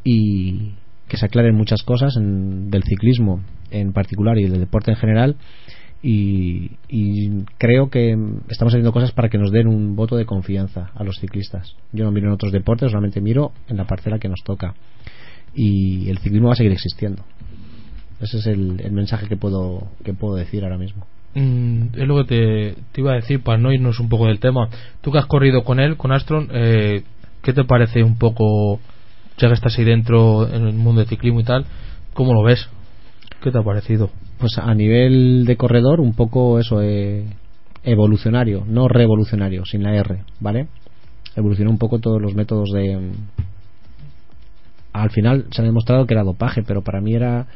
Y, que se aclaren muchas cosas en- del ciclismo en particular y del deporte en general y, y creo que estamos haciendo cosas para que nos den un voto de confianza a los ciclistas. Yo no miro en otros deportes, solamente miro en la parcela que nos toca y el ciclismo va a seguir existiendo. Ese es el, mensaje que puedo que puedo decir ahora mismo. Mm, es lo que te, te iba a decir para no irnos un poco del tema. Tú que has corrido con él, con Astron, eh, ¿qué te parece un poco, ya que estás ahí dentro en el mundo del ciclismo y tal, cómo lo ves? ¿Qué te ha parecido? Pues a nivel de corredor, un poco eso, eh, evolucionario, no revolucionario, sin la R, ¿vale? Evolucionó un poco todos los métodos de. mm, Al final se ha demostrado que era dopaje, pero para mí era.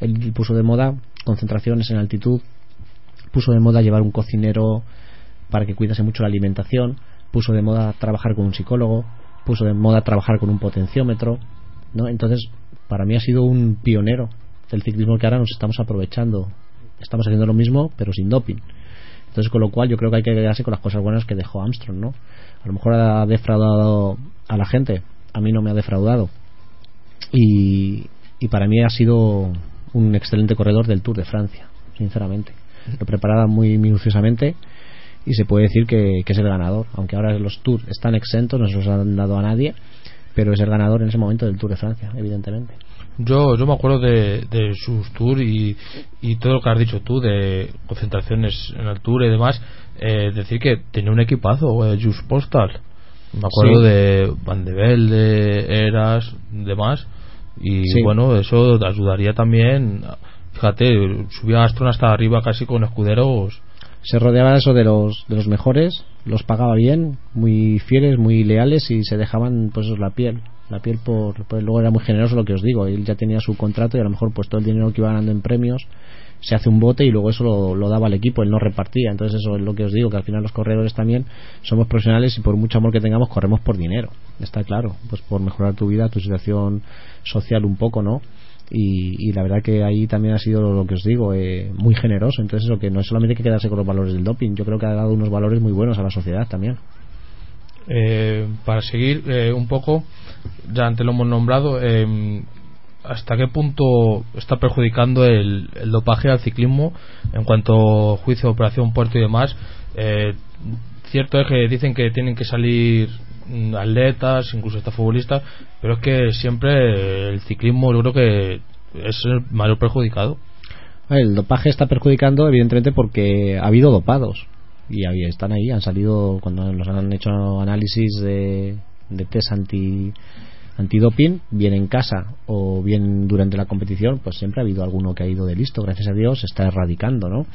Él puso de moda concentraciones en altitud, puso de moda llevar un cocinero para que cuidase mucho la alimentación, puso de moda trabajar con un psicólogo, puso de moda trabajar con un potenciómetro, ¿no? Entonces, para mí ha sido un pionero del ciclismo que ahora nos estamos aprovechando. Estamos haciendo lo mismo, pero sin doping. Entonces, con lo cual, yo creo que hay que quedarse con las cosas buenas que dejó Armstrong, ¿no? A lo mejor ha defraudado a la gente, a mí no me ha defraudado. Y, y para mí ha sido un excelente corredor del Tour de Francia, sinceramente. Lo preparaba muy minuciosamente y se puede decir que, que es el ganador, aunque ahora los Tours están exentos, no se los han dado a nadie, pero es el ganador en ese momento del Tour de Francia, evidentemente. Yo, yo me acuerdo de, de sus tours y, y todo lo que has dicho tú de concentraciones en altura y demás. Eh, decir que tenía un equipazo, eh, Just Postal. Me acuerdo Sí. de Van de Velde, Eras, demás. Y Sí. bueno, eso ayudaría también. Fíjate, subía Astron hasta arriba casi con escuderos. Se rodeaba eso de los de los mejores los pagaba bien muy fieles muy leales y se dejaban pues eso, la piel la piel por, por- luego era muy generoso lo que os digo él ya tenía su contrato y a lo mejor pues todo el dinero que iba ganando en premios se hace un bote y luego eso lo, lo daba al equipo él no repartía. Entonces eso es lo que os digo que al final los corredores también somos profesionales y por mucho amor que tengamos corremos por dinero está claro. Pues por mejorar tu vida tu situación social un poco no y, y la verdad que ahí también ha sido lo que os digo eh, muy generoso entonces eso que no es solamente que quedarse con los valores del doping yo creo que ha dado unos valores muy buenos a la sociedad también Eh, para seguir eh, un poco, ya antes lo hemos nombrado, eh, ¿hasta qué punto está perjudicando el, el dopaje al ciclismo en cuanto juicio, operación, puerto y demás? Eh, cierto es que dicen que tienen que salir atletas, incluso hasta futbolistas, pero es que siempre el ciclismo yo creo que es el mayor perjudicado. el dopaje está perjudicando evidentemente porque ha habido dopados y ahí están ahí han salido cuando nos han hecho análisis de, de test anti antidoping bien en casa o bien durante la competición pues siempre ha habido alguno que ha ido de listo gracias a Dios se está erradicando no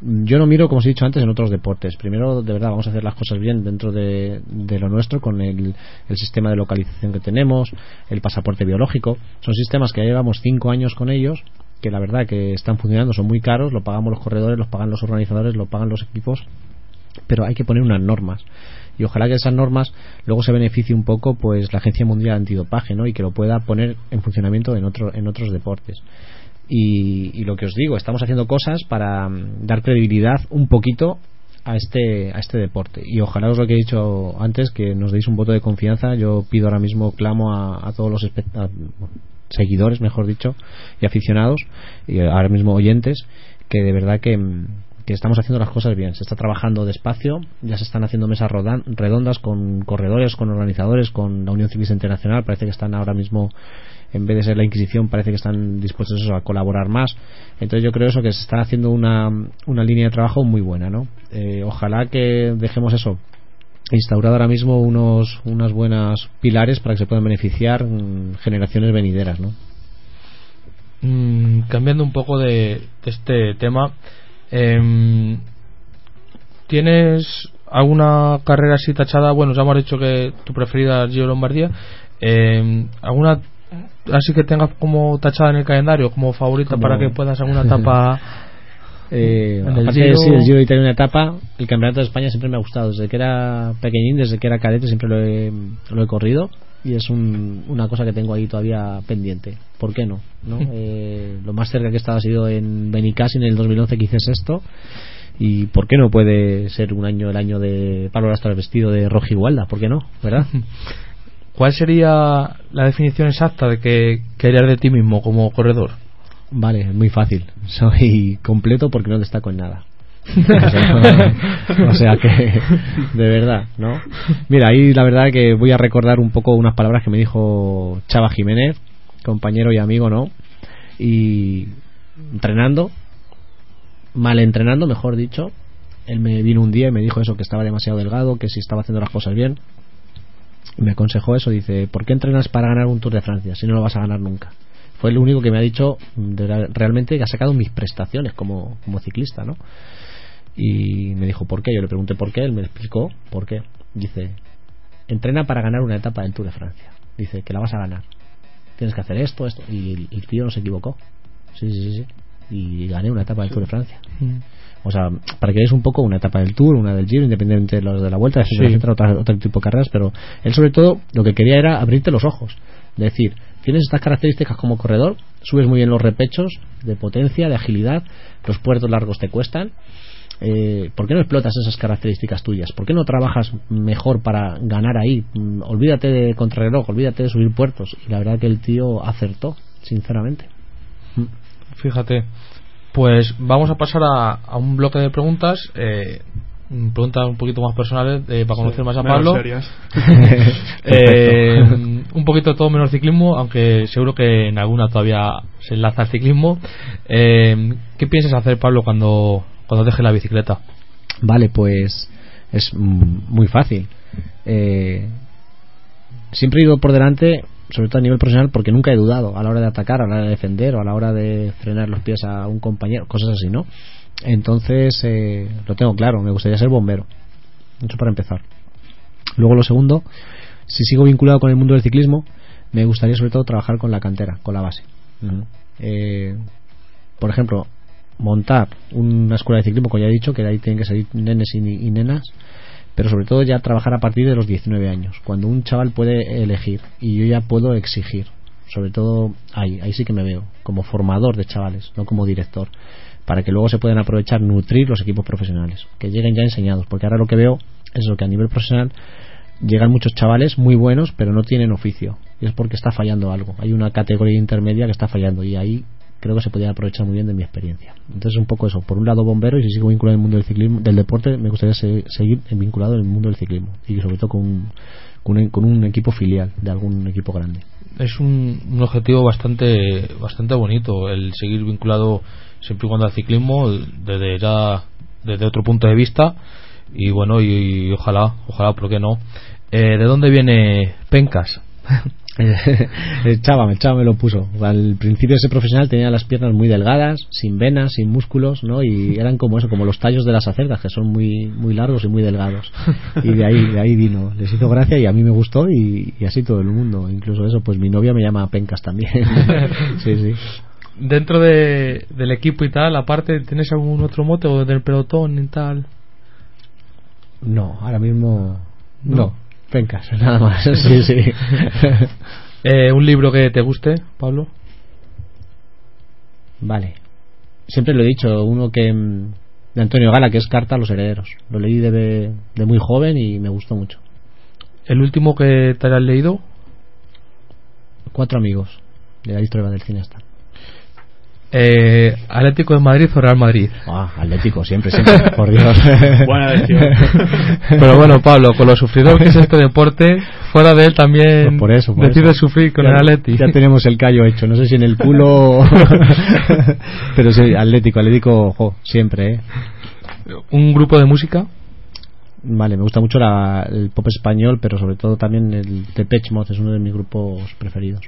yo no miro como os he dicho antes en otros deportes. Primero de verdad vamos a hacer las cosas bien dentro de, de lo nuestro con el, el sistema de localización que tenemos el pasaporte biológico. Son sistemas que ya llevamos cinco años con ellos que la verdad que están funcionando son muy caros lo pagamos los corredores los pagan los organizadores lo pagan los equipos pero hay que poner unas normas. Y ojalá que esas normas luego se beneficie un poco pues la agencia mundial antidopaje ¿no? y que lo pueda poner en funcionamiento en otro, en otros deportes y, y lo que os digo estamos haciendo cosas para mm, dar credibilidad un poquito a este a este deporte. Y ojalá os lo que he dicho antes que nos deis un voto de confianza. Yo pido ahora mismo clamo a, todos los seguidores mejor dicho y aficionados y ahora mismo oyentes que de verdad que, mm, que estamos haciendo las cosas bien se está trabajando despacio ya se están haciendo mesas redondas con corredores con organizadores con la Unión Ciclista Internacional parece que están ahora mismo en vez de ser la Inquisición parece que están dispuestos a colaborar más entonces yo creo eso que se está haciendo una, una línea de trabajo muy buena ¿no? Eh, ojalá que dejemos eso instaurado ahora mismo unos unas buenas pilares para que se puedan beneficiar mm, generaciones venideras ¿no? Mm, cambiando un poco de este tema, em, ¿tienes alguna carrera así tachada? Bueno, ya hemos dicho que tu preferida es Giro Lombardía. em, ¿Alguna así que tengas como tachada en el calendario como favorita Como- para que puedas alguna etapa? Eh, En el aparte de sí, el Giro de Italia una etapa, el Campeonato de España siempre me ha gustado. Desde que era pequeñín, desde que era cadete, siempre lo he, lo he corrido. Y es un- una cosa que tengo ahí todavía pendiente. ¿Por qué no? ¿no? Eh, lo más cerca que he estado ha sido en Benicassin en el 2011 que hice sexto. ¿Y por qué no puede ser un año el año de Pablo Lastra vestido de rojo igualda? ¿Por qué no? ¿Verdad? ¿Cuál sería la definición exacta de que querer de ti mismo como corredor? Vale, muy fácil. Soy completo porque no destaco en nada. O sea, que, de verdad, ¿no? Mira, ahí la verdad que voy a recordar un poco unas palabras que me dijo Chava Jiménez, compañero y amigo, ¿no? Y entrenando, mal entrenando, mejor dicho, él me vino un día y me dijo eso, que estaba demasiado delgado, que si estaba haciendo las cosas bien. Me aconsejó eso, dice, ¿por qué entrenas para ganar un Tour de Francia si no lo vas a ganar nunca? Fue el único que me ha dicho realmente que ha sacado mis prestaciones como, como ciclista, ¿no? Y me dijo, ¿por qué? Yo le pregunté por qué, él me explicó por qué. Dice, entrena para ganar una etapa del Tour de Francia. Dice, que la vas a ganar. Tienes que hacer esto, esto. Y el, el tío no se equivocó. Sí, sí, sí, sí. Y gané una etapa del Tour de Francia. O sea, para que veáis un poco una etapa del Tour, una del Giro, independientemente de los de la Vuelta, Sí. etcétera, otra- otro tipo de carreras, pero él sobre todo lo que quería era abrirte los ojos. Decir, tienes estas características como corredor, subes muy bien los repechos de potencia, de agilidad, los puertos largos te cuestan. eh, ¿Por qué no explotas esas características tuyas? ¿Por qué no trabajas mejor para ganar ahí? Mm, Olvídate de contrarreloj, olvídate de subir puertos. Y la verdad que el tío acertó, sinceramente. Fíjate. Pues vamos a pasar a, a un bloque de preguntas. Eh, mm, preguntas un poquito más personales eh, para conocer más a Pablo. Eh, un poquito todo menos ciclismo, aunque seguro que en alguna todavía se enlaza al ciclismo. Eh, ¿Qué piensas hacer, Pablo, cuando, cuando dejes la bicicleta? Vale, pues es mm, muy fácil. Eh, siempre he ido por delante, sobre todo a nivel profesional, porque nunca he dudado a la hora de atacar, a la hora de defender o a la hora de frenar los pies a un compañero, cosas así, ¿no? Entonces, eh, lo tengo claro, me gustaría ser bombero. Eso para empezar. Luego, lo segundo, si sigo vinculado con el mundo del ciclismo, me gustaría sobre todo trabajar con la cantera, con la base. Eh, por ejemplo, montar una escuela de ciclismo, como ya he dicho, que de ahí tienen que salir nenes y, y nenas, pero sobre todo ya trabajar a partir de los 19 años, cuando un chaval puede elegir y yo ya puedo exigir. sobre todo ahí, ahí sí que me veo, como formador de chavales, no como director, para que luego se puedan aprovechar, nutrir los equipos profesionales, que lleguen ya enseñados, porque ahora lo que veo es lo que a nivel profesional llegan muchos chavales muy buenos, pero no tienen oficio, y es porque está fallando algo, hay una categoría intermedia que está fallando, y ahí creo que se podría aprovechar muy bien de mi experiencia. Entonces un poco eso, por un lado bombero y si sigo vinculado el mundo del ciclismo, del deporte, me gustaría se- seguir vinculado el mundo del ciclismo y sobre todo con un, con un, con un equipo filial de algún equipo grande. Es un, un objetivo bastante bastante bonito el seguir vinculado siempre y cuando al ciclismo desde ya desde otro punto de vista y bueno y, y ojalá ojalá por qué no Eh, ¿de dónde viene Pencas? el Chava, el Chava me lo puso. Al principio ese profesional tenía las piernas muy delgadas, sin venas, sin músculos, ¿no? Y eran como eso, como los tallos de las acergas, que son muy muy largos y muy delgados. Y de ahí de ahí vino. Les hizo gracia y a mí me gustó y, y así todo el mundo. Incluso eso, pues mi novia me llama Pencas también. sí, sí. Dentro de, del equipo y tal, aparte, ¿tienes algún otro mote del pelotón y tal? No, ahora mismo No. no. Pencas, nada más. Sí, sí. Eh, ¿Un libro que te guste, Pablo? Vale. Siempre lo he dicho, uno que mm, de Antonio Gala, que es Carta a los herederos. Lo leí de, de muy joven y me gustó mucho. ¿El último que te hayas leído? Cuatro amigos de la historia del cineasta. Eh, ¿Atlético de Madrid o Real Madrid? Ah, Atlético, siempre, siempre, por Dios. Buena elección. Pero bueno, Pablo, con lo sufridor que es este deporte, fuera de él también Pues por eso, por decides eso. sufrir con Ya- el Atleti. Ya tenemos el callo hecho, no sé si en el culo. Pero sí, Atlético, Atlético, siempre, ¿eh? ¿Un grupo de música? Vale, me gusta mucho la- el pop español, pero sobre todo también el Depeche Mode, es uno de mis grupos preferidos.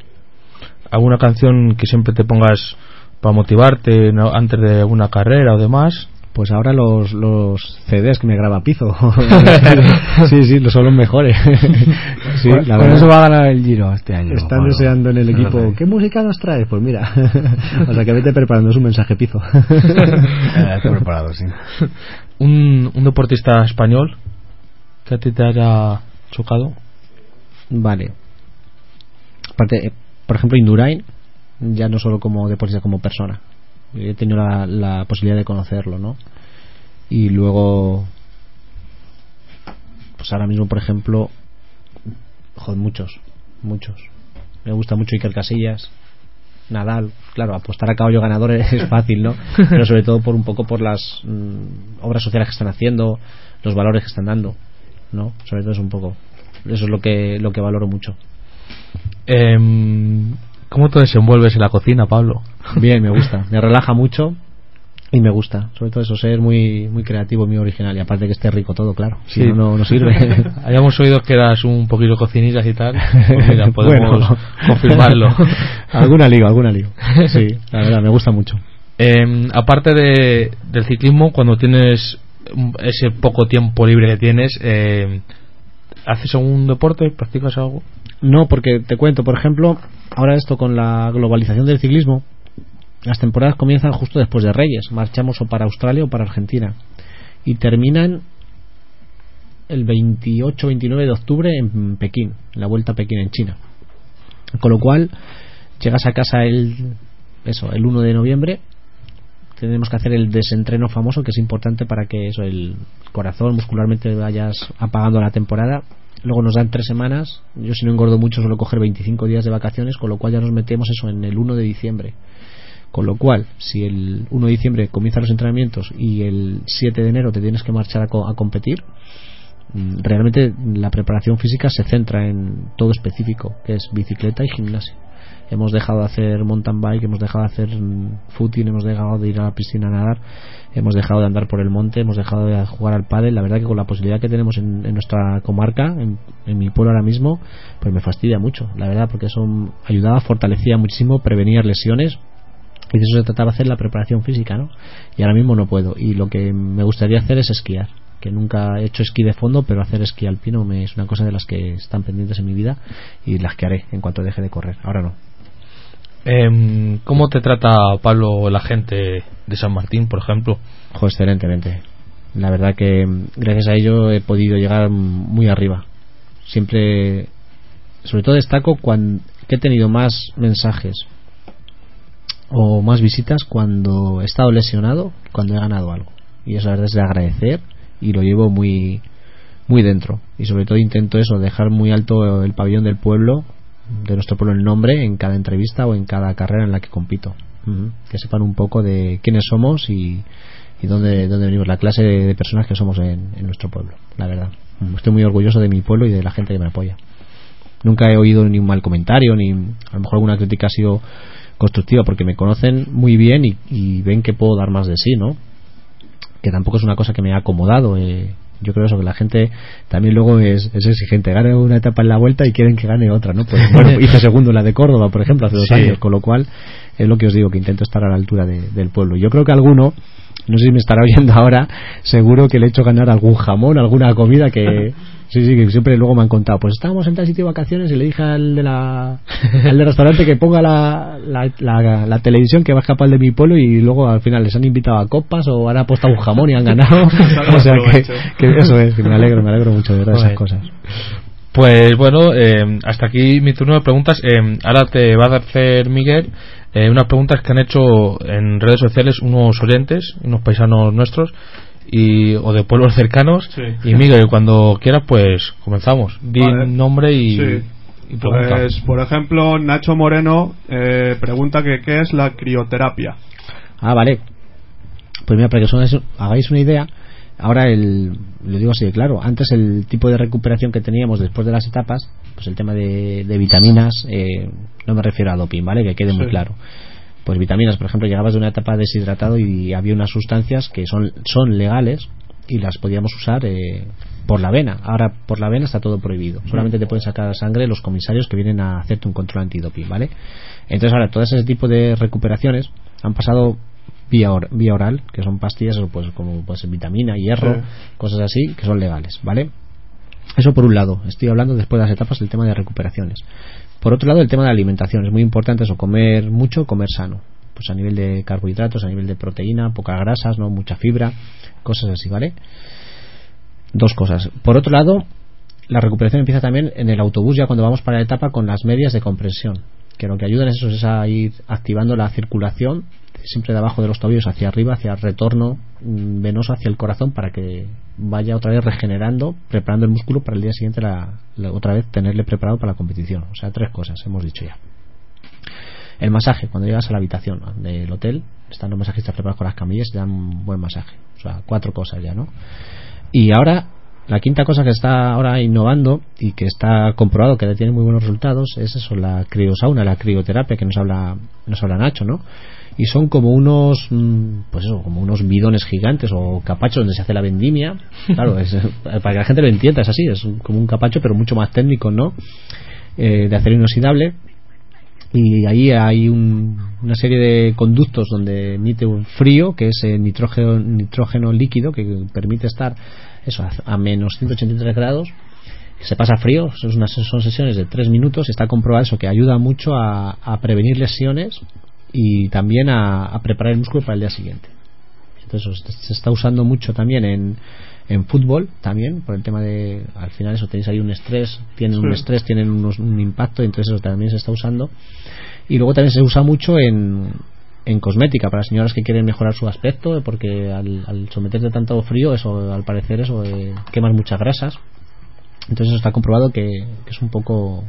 ¿Alguna canción que siempre te pongas para motivarte ¿no? antes de alguna carrera o demás? Pues ahora los, los CDs que me graba Pizo. sí, sí, los son los mejores. sí, la verdad. eso va a ganar el Giro este año. Están deseando en el equipo. Fíjate. ¿Qué música nos traes? Pues mira. o sea que vete preparando es un mensaje pizo. Eh, preparado, sí. ¿Un, un deportista español que a ti te haya chocado? vale. Aparte, eh, por ejemplo, Indurain, ya no solo como deportista, como persona. He tenido la, la posibilidad de conocerlo, ¿no? Y luego, pues ahora mismo, por ejemplo, joder, muchos, muchos. Me gusta mucho Iker Casillas, Nadal, claro, apostar a caballo ganador es fácil, ¿no? Pero sobre todo por un poco por las mm, obras sociales que están haciendo, los valores que están dando, ¿no? Sobre todo es un poco. Eso es lo que lo que valoro mucho. Em, ¿Cómo te desenvuelves en la cocina, Pablo? Bien, me gusta, me relaja mucho y me gusta, sobre todo eso, ser muy muy creativo, muy original y aparte que esté rico todo, claro. Si Sí. no, no, no sirve. Habíamos oído que eras un poquito cocinillas y tal. Pues mira, podemos Bueno. confirmarlo. alguna lío, alguna lío. Sí, la verdad, me gusta mucho. Em, aparte de, del ciclismo, cuando tienes ese poco tiempo libre que tienes, em, ¿haces algún deporte? ¿Practicas algo? No, porque te cuento, por ejemplo, ahora esto con la globalización del ciclismo, las temporadas comienzan justo después de Reyes. Marchamos o para Australia o para Argentina. Y terminan el 28-29 de octubre en Pekín, en la vuelta a Pekín en China. Con lo cual, llegas a casa el, eso, el 1 de noviembre. Tenemos que hacer el desentreno famoso, que es importante para que eso, el corazón muscularmente vayas apagando la temporada. Luego nos dan tres semanas. Yo, si no engordo mucho, suelo coger 25 días de vacaciones, con lo cual ya nos metemos eso en el 1 de diciembre. Con lo cual, si el 1 de diciembre comienzan los entrenamientos y el 7 de enero te tienes que marchar a, co- a competir, mm, realmente la preparación física se centra en todo específico, que es bicicleta y gimnasio. Hemos dejado de hacer mountain bike, hemos dejado de hacer footing, hemos dejado de ir a la piscina a nadar, hemos dejado de andar por el monte, hemos dejado de jugar al pádel. La verdad que con la posibilidad que tenemos en, en nuestra comarca, en, en mi pueblo ahora mismo, pues me fastidia mucho, la verdad, porque eso ayudaba, fortalecía muchísimo, prevenir lesiones, y de eso se trataba hacer la preparación física, ¿no? Y ahora mismo no puedo. Y lo que me gustaría hacer es esquiar. Que nunca he hecho esquí de fondo, pero hacer esquí alpino me es una cosa de las que están pendientes en mi vida y las que haré en cuanto deje de correr. Ahora no. Em, ¿Cómo te trata, Pablo, la gente de San Martín, por ejemplo? Excelentemente. La verdad que mm, gracias a ello he podido llegar muy arriba. Siempre, sobre todo destaco cuando que he tenido más mensajes o más visitas cuando he estado lesionado cuando he ganado algo. Y eso la verdad es de agradecer y lo llevo muy muy dentro. Y sobre todo intento eso, dejar muy alto el pabellón del pueblo, de nuestro pueblo el nombre, en cada entrevista o en cada carrera en la que compito. Que sepan un poco de quiénes somos y, y dónde, dónde venimos, la clase de, personas que somos en, nuestro pueblo, la verdad. Estoy muy orgulloso de mi pueblo y de la gente que me apoya. Nunca he oído ni un mal comentario, ni a lo mejor alguna crítica ha sido constructiva, porque me conocen muy bien y, y ven que puedo dar más de sí, ¿no? Que tampoco es una cosa que me ha acomodado. eh, yo creo eso, que la gente también luego es, es exigente. Gana una etapa en la vuelta y quieren que gane otra, ¿no? Pues, bueno, hice segundo en la de Córdoba, por ejemplo, hace dos Sí. años, con lo cual es lo que os digo, que intento estar a la altura de- del pueblo. Yo creo que alguno, no sé si me estará oyendo ahora, seguro que le he hecho ganar algún jamón, alguna comida que... Sí, sí, que siempre luego me han contado. Pues estábamos en tal sitio de vacaciones y le dije al de la, al del restaurante que ponga la, la, la- la televisión que va a escapar de mi pueblo y luego al final les han invitado a copas o han apostado un jamón y han ganado. o sea que, que eso es, que me alegro, me alegro mucho de de esas cosas. Pues bueno, eh, hasta aquí mi turno de preguntas. Eh, ahora te va a hacer Miguel eh, unas preguntas que han hecho en redes sociales unos oyentes, unos paisanos nuestros y o de pueblos cercanos. Sí. Y Miguel, cuando quieras, pues comenzamos. Di Vale. nombre y, Sí. y pregunta. Pues, por ejemplo, Nacho Moreno eh, pregunta que qué es la crioterapia. Ah, vale. Pues mira, para que os hagáis- hagáis una idea, ahora el, lo digo así de claro, antes el tipo de recuperación que teníamos después de las etapas, pues el tema de, de vitaminas, eh, no me refiero a doping, ¿vale? Que quede muy claro. Pues vitaminas, por ejemplo, llegabas de una etapa deshidratado y había unas sustancias que son, son legales y las podíamos usar eh, por la vena. Ahora por la vena está todo prohibido. Solamente te pueden sacar sangre los comisarios que vienen a hacerte un control antidoping, ¿vale? Entonces ahora todo ese tipo de recuperaciones han pasado vía, or- vía oral, que son pastillas pues como pues vitamina, hierro, Sí. cosas así, que son legales, ¿vale? Eso por un lado, estoy hablando después de las etapas del tema de recuperaciones. Por otro lado, el tema de la alimentación, es muy importante eso, comer mucho, comer sano. Pues a nivel de carbohidratos, a nivel de proteína, pocas grasas, no mucha fibra, cosas así, ¿vale? Dos cosas. Por otro lado, la recuperación empieza también en el autobús ya cuando vamos para la etapa con las medias de compresión, que lo que ayudan es, eso, es a ir activando la circulación siempre de abajo de los tobillos hacia arriba, hacia el retorno venoso hacia el corazón para que vaya otra vez regenerando, preparando el músculo para el día siguiente la, la- otra vez tenerle preparado para la competición. O sea, tres cosas hemos dicho ya. El masaje, cuando llegas a la habitación del hotel, están los masajistas preparados con las camillas y dan un buen masaje. O sea, cuatro cosas ya, ¿no? Y ahora, la quinta cosa que está ahora innovando y que está comprobado que tiene muy buenos resultados es eso, la criosauna, la crioterapia que nos habla, nos habla Nacho, ¿no? Y son como unos, mm, pues eso, como unos bidones gigantes o capachos donde se hace la vendimia. Claro, es, eh, para que la gente lo entienda, es así, es como un capacho, pero mucho más técnico, ¿no? Eh, de acero inoxidable y ahí hay un- una serie de conductos donde emite un frío que es el nitrógeno, nitrógeno líquido que permite estar eso a, a menos 183 grados se pasa frío son, sesiones de 3 minutos está comprobado eso que ayuda mucho a prevenir lesiones y también a, a preparar el músculo para el día siguiente. Entonces se está usando mucho también en, en fútbol también por el tema de al final eso tenéis ahí un estrés tienen un estrés tienen unos- un impacto entonces eso también se está usando. Y luego también se usa mucho en, en cosmética para señoras que quieren mejorar su aspecto porque al, al someterte a tanto frío eso al parecer eso eh, quemas muchas grasas. Entonces eso está comprobado que, que es un poco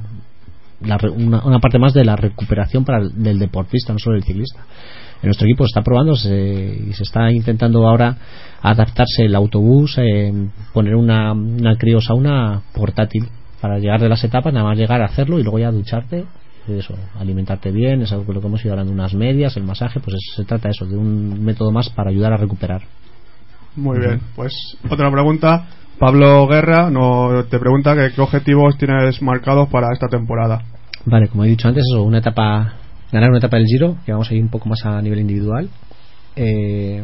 la re- una, una parte más de la recuperación para el- del deportista no solo del ciclista en nuestro equipo se está probando se- y se está intentando ahora adaptarse el autobús eh, poner una, una criosauna portátil para llegar de las etapas nada más llegar a hacerlo y luego ya ducharte eso, alimentarte bien, es algo que lo que hemos ido hablando, unas medias, el masaje, pues es- se trata eso, de un método más para ayudar a recuperar. Muy bien, pues otra pregunta. Pablo Guerra no, te pregunta que qué objetivos tienes marcados para esta temporada. Vale, como he dicho antes, eso, una etapa, ganar una etapa del Giro, que vamos a ir un poco más a nivel individual. Eh,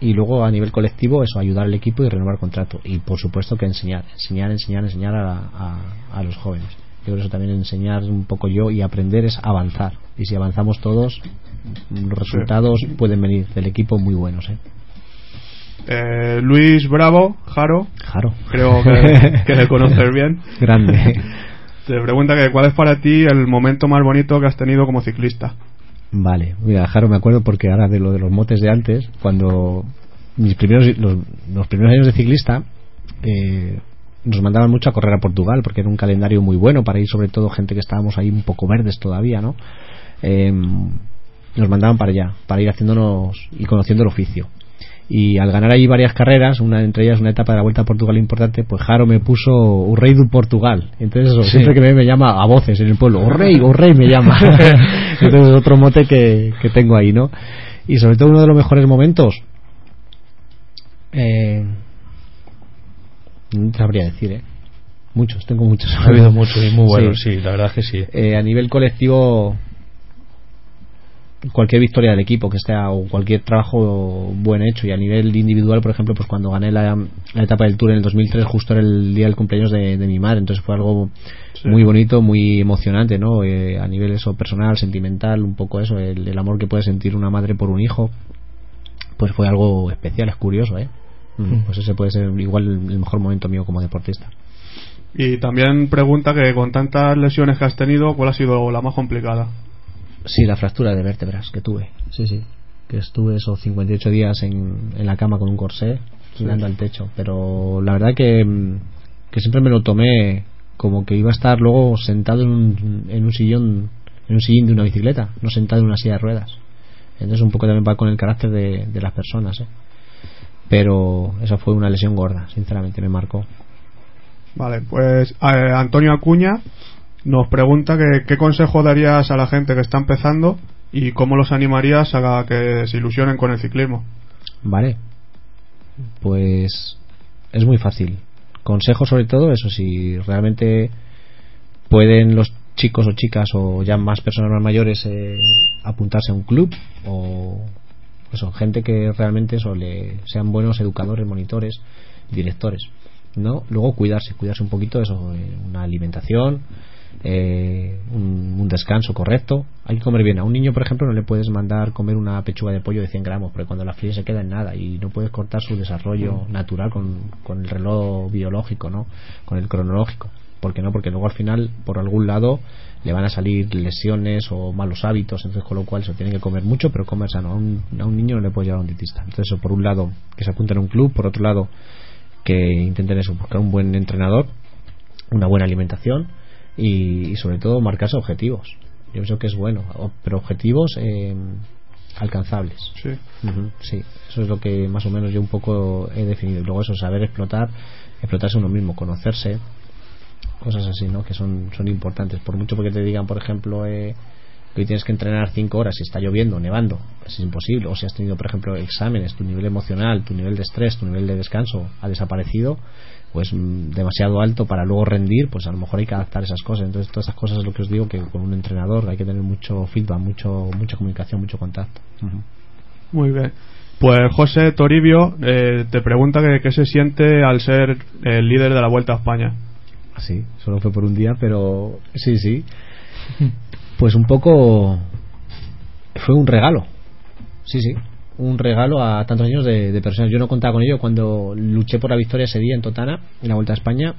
y luego a nivel colectivo, eso, ayudar al equipo y renovar contrato. Y por supuesto que enseñar, enseñar, enseñar, enseñar a, a- a los jóvenes. Yo creo que eso también enseñar un poco yo y aprender es avanzar. Y si avanzamos todos, los resultados pueden venir del equipo muy buenos. ¿eh? Eh, Luis Bravo, Jaro, Jaro. creo que, que le conoces bien. Grande. Te pregunta que cuál es para ti el momento más bonito que has tenido como ciclista. Vale, mira, Jaro, me acuerdo porque ahora de lo de los motes de antes, cuando mis primeros los, los primeros años de ciclista eh, nos mandaban mucho a correr a Portugal porque era un calendario muy bueno para ir sobre todo gente que estábamos ahí un poco verdes todavía, ¿no? Eh, nos mandaban para allá, para ir haciéndonos y conociendo el oficio. Y al ganar ahí varias carreras, una entre ellas una etapa de la Vuelta a Portugal importante, pues Jaro me puso rei do Portugal. Entonces eso, Sí. siempre que me, me llama a voces en el pueblo, o rey, o rey me llama. Entonces es otro mote que, que tengo ahí, ¿no? Y sobre todo uno de los mejores momentos, eh, no sabría decir, ¿eh? Muchos, tengo muchos. Ha habido muchos y muy buenos, sí, la verdad es que sí. Eh, a nivel colectivo, cualquier victoria del equipo que esté o cualquier trabajo buen hecho y a nivel individual, por ejemplo, pues cuando gané la, la etapa del Tour en el 2003, justo era el día del cumpleaños de, de mi madre, entonces fue algo muy bonito, muy emocionante, ¿no? Eh, a nivel eso personal, sentimental, un poco eso, el, el amor que puede sentir una madre por un hijo, pues fue algo especial, es curioso, ¿eh? Mm, Pues ese puede ser igual el el mejor momento mío como deportista. Y también pregunta que con tantas lesiones que has tenido, ¿cuál ha sido la más complicada? Sí, la fractura de vértebras que tuve. Sí, sí. Que estuve esos 58 días en, en la cama con un corsé, girando al techo. Pero la verdad que, que siempre me lo tomé como que iba a estar luego sentado en un, en un sillón en un sillín de una bicicleta, no sentado en una silla de ruedas. Entonces un poco también va con el carácter de, de las personas. ¿eh? Pero esa fue una lesión gorda, sinceramente, me marcó. Vale, pues eh, Antonio Acuña nos pregunta que qué consejo darías a la gente que está empezando y cómo los animarías a que se ilusionen con el ciclismo. Vale. Pues es muy fácil. Consejo sobre todo, eso si realmente pueden los chicos o chicas o ya más personas más mayores eh, apuntarse a un club o eso, gente que realmente eso sean buenos educadores, monitores, directores. ¿no? Luego cuidarse, cuidarse un poquito, eso, eh, una alimentación, eh, un, un descanso correcto. Hay que comer bien. A un niño, por ejemplo, no le puedes mandar comer una pechuga de pollo de 100 gramos, porque cuando la fríe se queda en nada y no puedes cortar su desarrollo natural con, con el reloj biológico, ¿no? Con el cronológico. ¿Por qué no? Porque luego al final, por algún lado, le van a salir lesiones o malos hábitos, entonces con lo cual se tiene que comer mucho, pero comer sano. A un, a un niño no le puedes llevar a un dietista. Entonces, eso, por un lado, que se apunten a un club, por otro lado, que intenten eso, buscar un buen entrenador, una buena alimentación y, y sobre todo marcarse objetivos. Yo pienso que es bueno, pero objetivos eh, alcanzables. Sí. Ujú, sí, eso es lo que más o menos yo un poco he definido. Y luego eso, saber explotar, explotarse uno mismo, conocerse, cosas así, ¿no? Que son, son importantes. Por mucho porque te digan, por ejemplo, eh, que hoy tienes que entrenar 5 horas si está lloviendo, nevando, es imposible. O si has tenido, por ejemplo, exámenes, tu nivel emocional, tu nivel de estrés, tu nivel de descanso ha desaparecido, pues mm, demasiado alto para luego rendir, pues a lo mejor hay que adaptar esas cosas. Entonces, todas esas cosas es lo que os digo que con un entrenador hay que tener mucho feedback, mucho mucha comunicación, mucho contacto. Muy bien. Pues José Toribio eh, te pregunta que qué se siente al ser el líder de la Vuelta a España. Sí, solo fue por un día, pero sí, sí. Pues un poco fue un regalo. Sí, sí. Un regalo a tantos años de, de personas. Yo no contaba con ello cuando luché por la victoria ese día en Totana, en la Vuelta a España,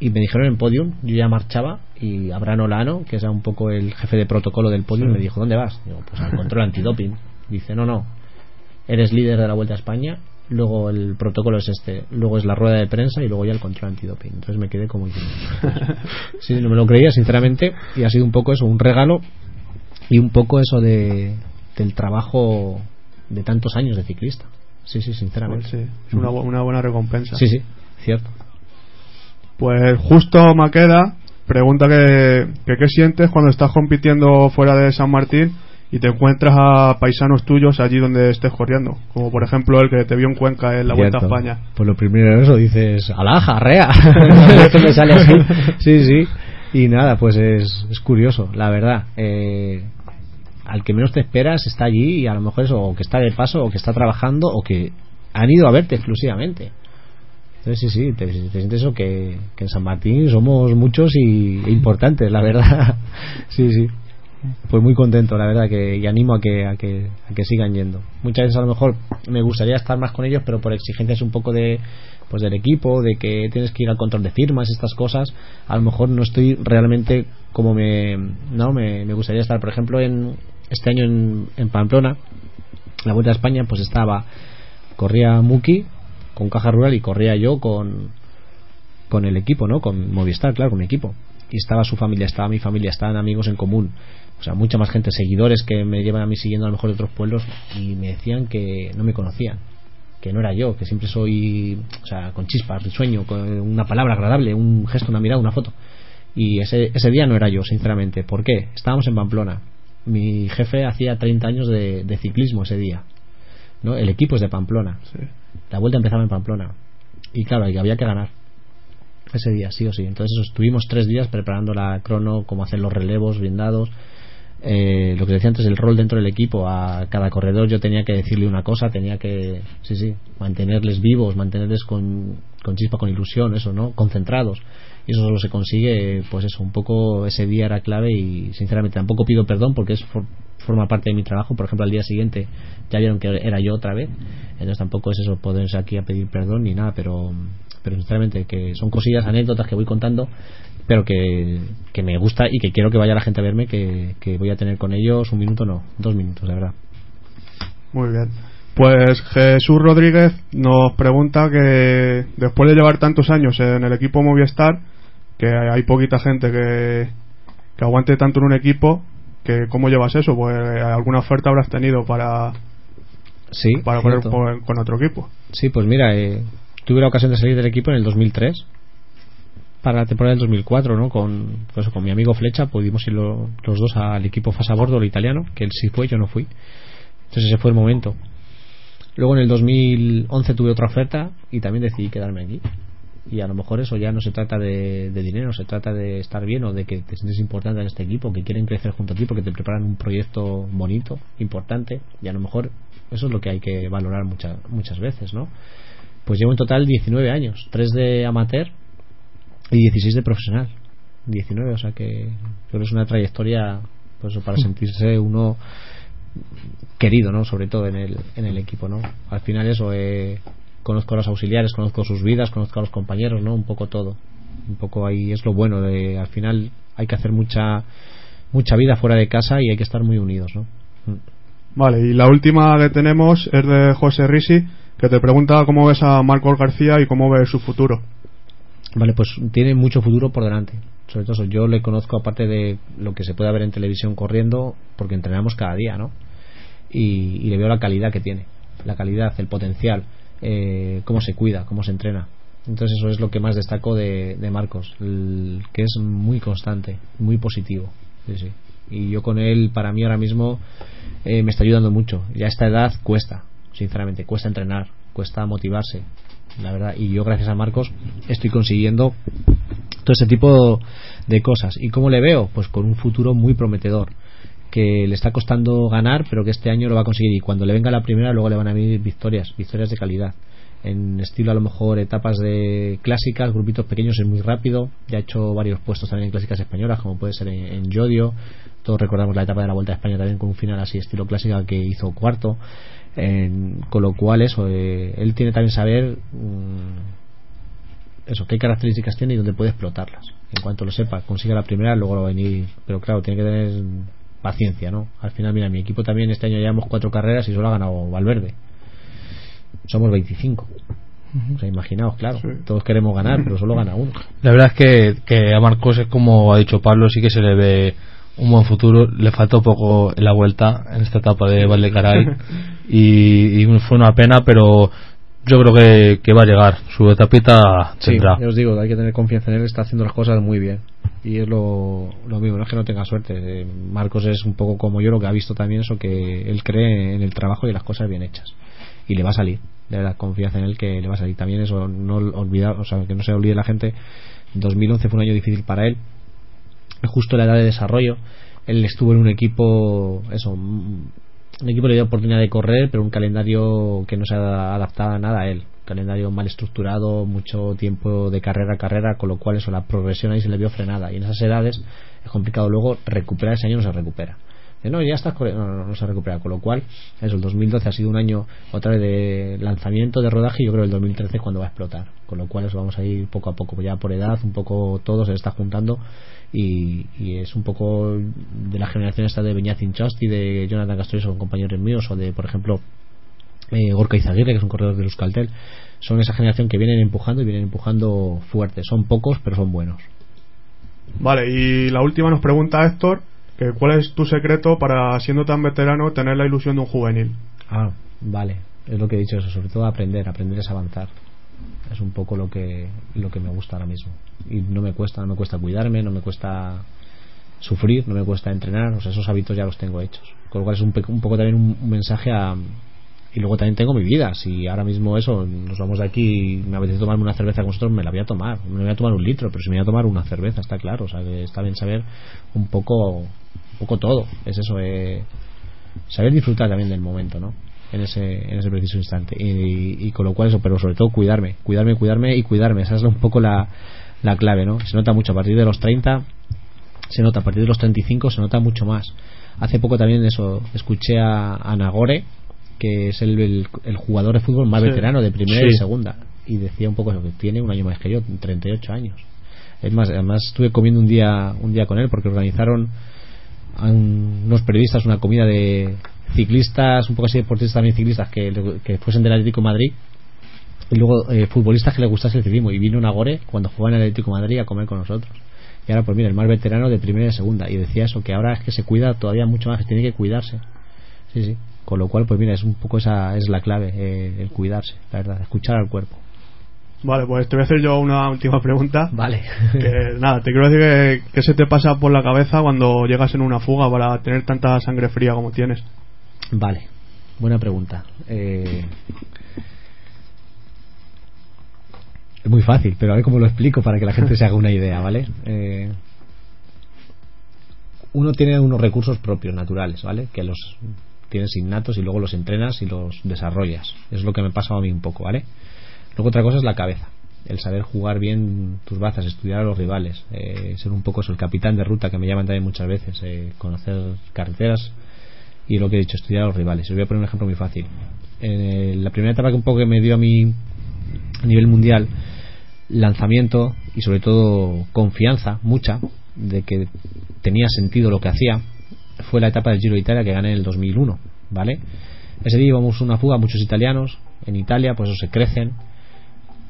y me dijeron en podium, yo ya marchaba, y Abraham Olano, que es un poco el jefe de protocolo del podium, me dijo, ¿dónde vas? Digo, pues al control antidoping. Dice, no, no, eres líder de la Vuelta a España, luego el protocolo es este, luego es la rueda de prensa y luego ya el control antidoping. Entonces me quedé como sí, no me lo creía sinceramente y ha sido un poco eso, un regalo y un poco eso de del trabajo de tantos años de ciclista. Sí, sí, sinceramente. Pues sí, es una, una buena recompensa. Sí, sí, cierto. Pues justo Maqueda pregunta que, que qué sientes cuando estás compitiendo fuera de San Martín y te encuentras a paisanos tuyos allí donde estés corriendo, como por ejemplo el que te vio en Cuenca en la Vuelta a. España. Pues lo primero eso dices, alaja, arrea. Esto me sale así. Sí, sí. Y nada, pues es, es curioso, la verdad. Eh, al que menos te esperas está allí y a lo mejor es o que está de paso o que está trabajando o que han ido a verte exclusivamente. Entonces sí, sí, te, te sientes eso que, que en San Martín somos muchos y e importantes, la verdad. sí, sí. pues muy contento la verdad que y animo a que, a que a que sigan yendo muchas veces a lo mejor me gustaría estar más con ellos pero por exigencias un poco de pues del equipo de que tienes que ir al control de firmas estas cosas a lo mejor no estoy realmente como me no me, me gustaría estar por ejemplo en este año en, Pamplona la vuelta a España pues estaba corría Muki con Caja Rural y corría yo con con el equipo no con Movistar claro con mi equipo y estaba su familia estaba mi familia estaban amigos en común o sea, mucha más gente, seguidores que me llevan a mí siguiendo a lo mejor de otros pueblos y me decían que no me conocían, que no era yo, que siempre soy, o sea, con chispas, risueño, con una palabra agradable, un gesto, una mirada, una foto. Y ese, ese día no era yo, sinceramente. ¿Por qué? Estábamos en Pamplona. Mi jefe hacía 30 años de, de ciclismo ese día. ¿no? El equipo es de Pamplona. La vuelta empezaba en Pamplona. Y claro, había que ganar ese día, sí o sí. Entonces estuvimos tres días preparando la crono, cómo hacer los relevos, blindados, eh, lo que decía antes, el rol dentro del equipo. A cada corredor yo tenía que decirle una cosa, tenía que, sí, sí, mantenerles vivos, mantenerles con, con chispa, con ilusión, eso, ¿no? Concentrados. Y eso solo se consigue, pues eso, un poco ese día era clave y sinceramente tampoco pido perdón porque es for- forma parte de mi trabajo. Por ejemplo, al día siguiente ya vieron que era yo otra vez. Entonces tampoco es eso, ponerse aquí a pedir perdón ni nada, pero, pero sinceramente que son cosillas, anécdotas que voy contando pero que, que me gusta y que quiero que vaya la gente a verme que, que voy a tener con ellos un minuto no, dos minutos de verdad Muy bien. Pues Jesús Rodríguez nos pregunta que después de llevar tantos años en el equipo Movistar, que hay poquita gente que, que aguante tanto en un equipo, que cómo llevas eso, pues alguna oferta habrás tenido para, sí para cierto. con, con otro equipo. sí pues mira eh, tuve la ocasión de salir del equipo en el 2003 para la temporada del 2004 ¿no? con, pues, con mi amigo Flecha pudimos ir lo- los dos al equipo Fasa Bordo el italiano que él sí fue yo no fui entonces ese fue el momento luego en el 2011 tuve otra oferta y también decidí quedarme aquí y a lo mejor eso ya no se trata de, de dinero, se trata de estar bien o de que te sientes importante en este equipo, que quieren crecer junto a ti porque te preparan un proyecto bonito, importante y a lo mejor eso es lo que hay que valorar muchas muchas veces, ¿no? Pues llevo en total 19 años, 3 de amateur y 16 de profesional. 19, o sea que creo que es una trayectoria pues para sentirse uno querido, ¿no? Sobre todo en el, en el equipo, ¿no? Al final eso, eh, conozco a los auxiliares, conozco sus vidas, conozco a los compañeros, ¿no? Un poco todo. Un poco ahí es lo bueno de, al final hay que hacer mucha mucha vida fuera de casa y hay que estar muy unidos, ¿no? Mm. Vale, y la última que tenemos es de José Risi, que te pregunta cómo ves a Marcos García y cómo ves su futuro. Vale, pues tiene mucho futuro por delante. Sobre todo eso, yo le conozco aparte de lo que se puede ver en televisión corriendo, porque entrenamos cada día, ¿no? Y, y le veo la calidad que tiene, la calidad, el potencial, eh, cómo se cuida, cómo se entrena. Entonces eso es lo que más destaco de, Marcos, el- que es muy constante, muy positivo. Sí, sí. Y yo con él, para mí ahora mismo, eh, me está ayudando mucho. Ya a esta edad cuesta, sinceramente, cuesta entrenar, cuesta motivarse, la verdad. Y yo, gracias a Marcos, estoy consiguiendo todo ese tipo de cosas. ¿Y cómo le veo? Pues con un futuro muy prometedor que le está costando ganar, pero que este año lo va a conseguir. Y cuando le venga la primera, luego le van a venir victorias, victorias de calidad. En estilo, a lo mejor, etapas de clásicas, grupitos pequeños, es muy rápido. Ya ha hecho varios puestos también en clásicas españolas, como puede ser en, Yodio. Todos recordamos la etapa de la Vuelta a España también con un final así, estilo clásica, que hizo cuarto. En- con lo cual, eso, eh, él tiene también saber. mm, eso, qué características tiene y dónde puede explotarlas. En cuanto lo sepa, consiga la primera, luego lo va a venir. Pero claro, tiene que tener paciencia, ¿no? Al final, mira, mi equipo también este año llevamos cuatro carreras y solo ha ganado Valverde. Somos 25. O sea, imaginaos, claro. Todos queremos ganar, pero solo gana uno. La verdad es que, que a Marcos es como ha dicho Pablo, sí que se le ve un buen futuro. Le faltó poco en la vuelta en esta etapa de Valdecaray y, y fue una pena, pero yo creo que, que va a llegar. Su etapita Sí, tendrá. ya os digo, hay que tener confianza en él, está haciendo las cosas muy bien. Y es lo, lo mismo, no es que no tenga suerte. Eh, Marcos es un poco como yo, lo que ha visto también, eso que él cree en el trabajo y en las cosas bien hechas. Y le va a salir, de verdad, confianza en él que le va a salir. También eso, no olvidar, o sea, que no se olvide la gente, 2011 fue un año difícil para él, justo la edad de desarrollo. Él estuvo en un equipo, eso, un equipo le dio oportunidad de correr, pero un calendario que no se ha adaptado a nada a él. calendario mal estructurado, mucho tiempo de carrera a carrera, con lo cual eso, la progresión ahí se le vio frenada. Y en esas edades es complicado luego recuperar ese año, no se recupera. No, ya estás no, no, no se recupera. Con lo cual, eso, el 2012 ha sido un año otra vez de lanzamiento, de rodaje, y yo creo que el 2013 es cuando va a explotar. Con lo cual, eso vamos a ir poco a poco, ya por edad, un poco todo se está juntando. Y, y es un poco de la generación esta de Beñat Inchosti, de Jonathan Castro, son compañeros míos, o de, por ejemplo, eh, Gorka Izaguirre, que es un corredor de Euskaltel, son esa generación que vienen empujando y vienen empujando fuerte. Son pocos, pero son buenos. Vale, y la última nos pregunta Héctor, que cuál es tu secreto para, siendo tan veterano, tener la ilusión de un juvenil. Ah, vale. Es lo que he dicho eso, sobre todo aprender, aprender es avanzar. Es un poco lo que lo que me gusta ahora mismo. Y no me cuesta, no me cuesta cuidarme, no me cuesta sufrir, no me cuesta entrenar, o sea, esos hábitos ya los tengo hechos. Con lo cual es un, un poco también un, mensaje a y luego también tengo mi vida. Si ahora mismo eso, nos vamos de aquí y me apetece tomarme una cerveza con vosotros, me la voy a tomar. Me voy a tomar un litro, pero si me voy a tomar una cerveza, está claro. O sea, que está bien saber un poco, un poco todo. Es eso, eh, saber disfrutar también del momento, ¿no? En ese, en ese preciso instante. Y, y con lo cual eso, pero sobre todo cuidarme, cuidarme, cuidarme y cuidarme. Esa es un poco la, la clave, ¿no? Se nota mucho a partir de los 30, se nota a partir de los 35, se nota mucho más. Hace poco también eso, escuché a, a Nagore, que es el, el, el jugador de fútbol más Sí. veterano de primera Sí. y segunda. Y decía un poco eso, que tiene un año más que yo, 38 años. Es más, además estuve comiendo un día, un día con él porque organizaron a un- unos periodistas una comida de ciclistas, un poco así deportistas también ciclistas que, que fuesen del Atlético de Madrid y luego eh, futbolistas que le gustase el ciclismo. Y vino Nagore cuando jugaba en el Atlético de Madrid a comer con nosotros. Y ahora pues mira el más veterano de primera y segunda. Y decía eso que ahora es que se cuida todavía mucho más que tiene que cuidarse. Sí sí. Con lo cual pues mira es un poco esa es la clave eh, el cuidarse la verdad escuchar al cuerpo. Vale, pues te voy a hacer yo una última pregunta. vale. Que, nada, te quiero decir que, que se te pasa por la cabeza cuando llegas en una fuga para tener tanta sangre fría como tienes. Vale, buena pregunta. Eh, es muy fácil, pero a ver cómo lo explico para que la gente se haga una idea, ¿vale? Eh, uno tiene unos recursos propios, naturales, ¿vale? Que los tienes innatos y luego los entrenas y los desarrollas. Es lo que me pasa a mí un poco, ¿vale? Luego otra cosa es la cabeza. El saber jugar bien tus bazas, estudiar a los rivales, eh, ser un poco eso, el capitán de ruta que me llaman también muchas veces, eh, conocer carreteras, y lo que he dicho, estudiar a los rivales. Os voy a poner un ejemplo muy fácil. En el- la primera etapa que un poco que me dio a mí a nivel mundial, lanzamiento y sobre todo confianza, mucha, de que tenía sentido lo que hacía, fue la etapa del Giro de Italia que gané en el 2001, ¿vale? Ese día íbamos a una fuga, muchos italianos, en Italia, pues eso se crecen,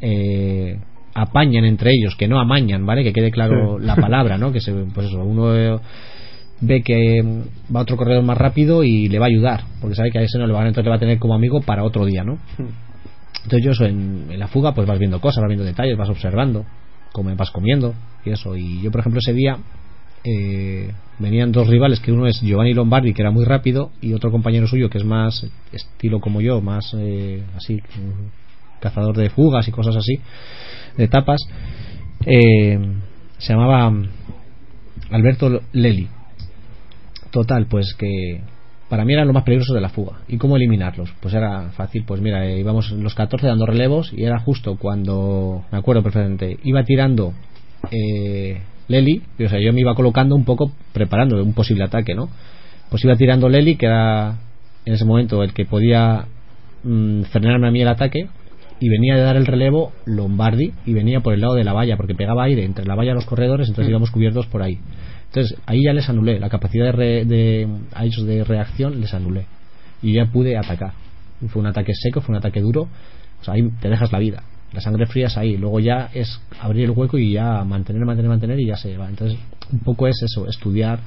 eh, apañan entre ellos, que no amañan, ¿vale? Que quede claro Sí. la palabra, ¿no? Que se, pues eso, uno eh, ve que va otro corredor más rápido y le va a ayudar, porque sabe que a ese no le va a, entonces le va a tener como amigo para otro día, ¿no? Entonces yo eso en, en la fuga pues vas viendo cosas, vas viendo detalles, vas observando, como vas comiendo y eso. Y yo por ejemplo ese día eh, venían dos rivales, que uno es Giovanni Lombardi, que era muy rápido, y otro compañero suyo que es más estilo como yo, más eh, así, cazador de fugas y cosas así, de etapas. Eh, se llamaba Alberto Leli. Total, pues que para mí eran lo más peligroso de la fuga. ¿Y cómo eliminarlos? Pues era fácil, pues mira, eh, íbamos los 14 dando relevos y era justo cuando, me acuerdo perfectamente, iba tirando eh, Leli, o sea, yo me iba colocando un poco preparando un posible ataque, ¿no? Pues iba tirando Leli, que era en ese momento el que podía mm, frenarme a mí el ataque, y venía de dar el relevo Lombardi y venía por el lado de la valla porque pegaba aire entre la valla y los corredores entonces íbamos cubiertos por ahí. Entonces ahí ya les anulé la capacidad de, re- de a ellos de reacción les anulé. Y ya pude atacar. Fue un ataque seco fue un ataque duro o sea ahí te dejas la vida. La sangre fría es ahí luego ya es abrir el hueco y ya mantener mantener mantener y ya se va. Entonces un poco es eso estudiar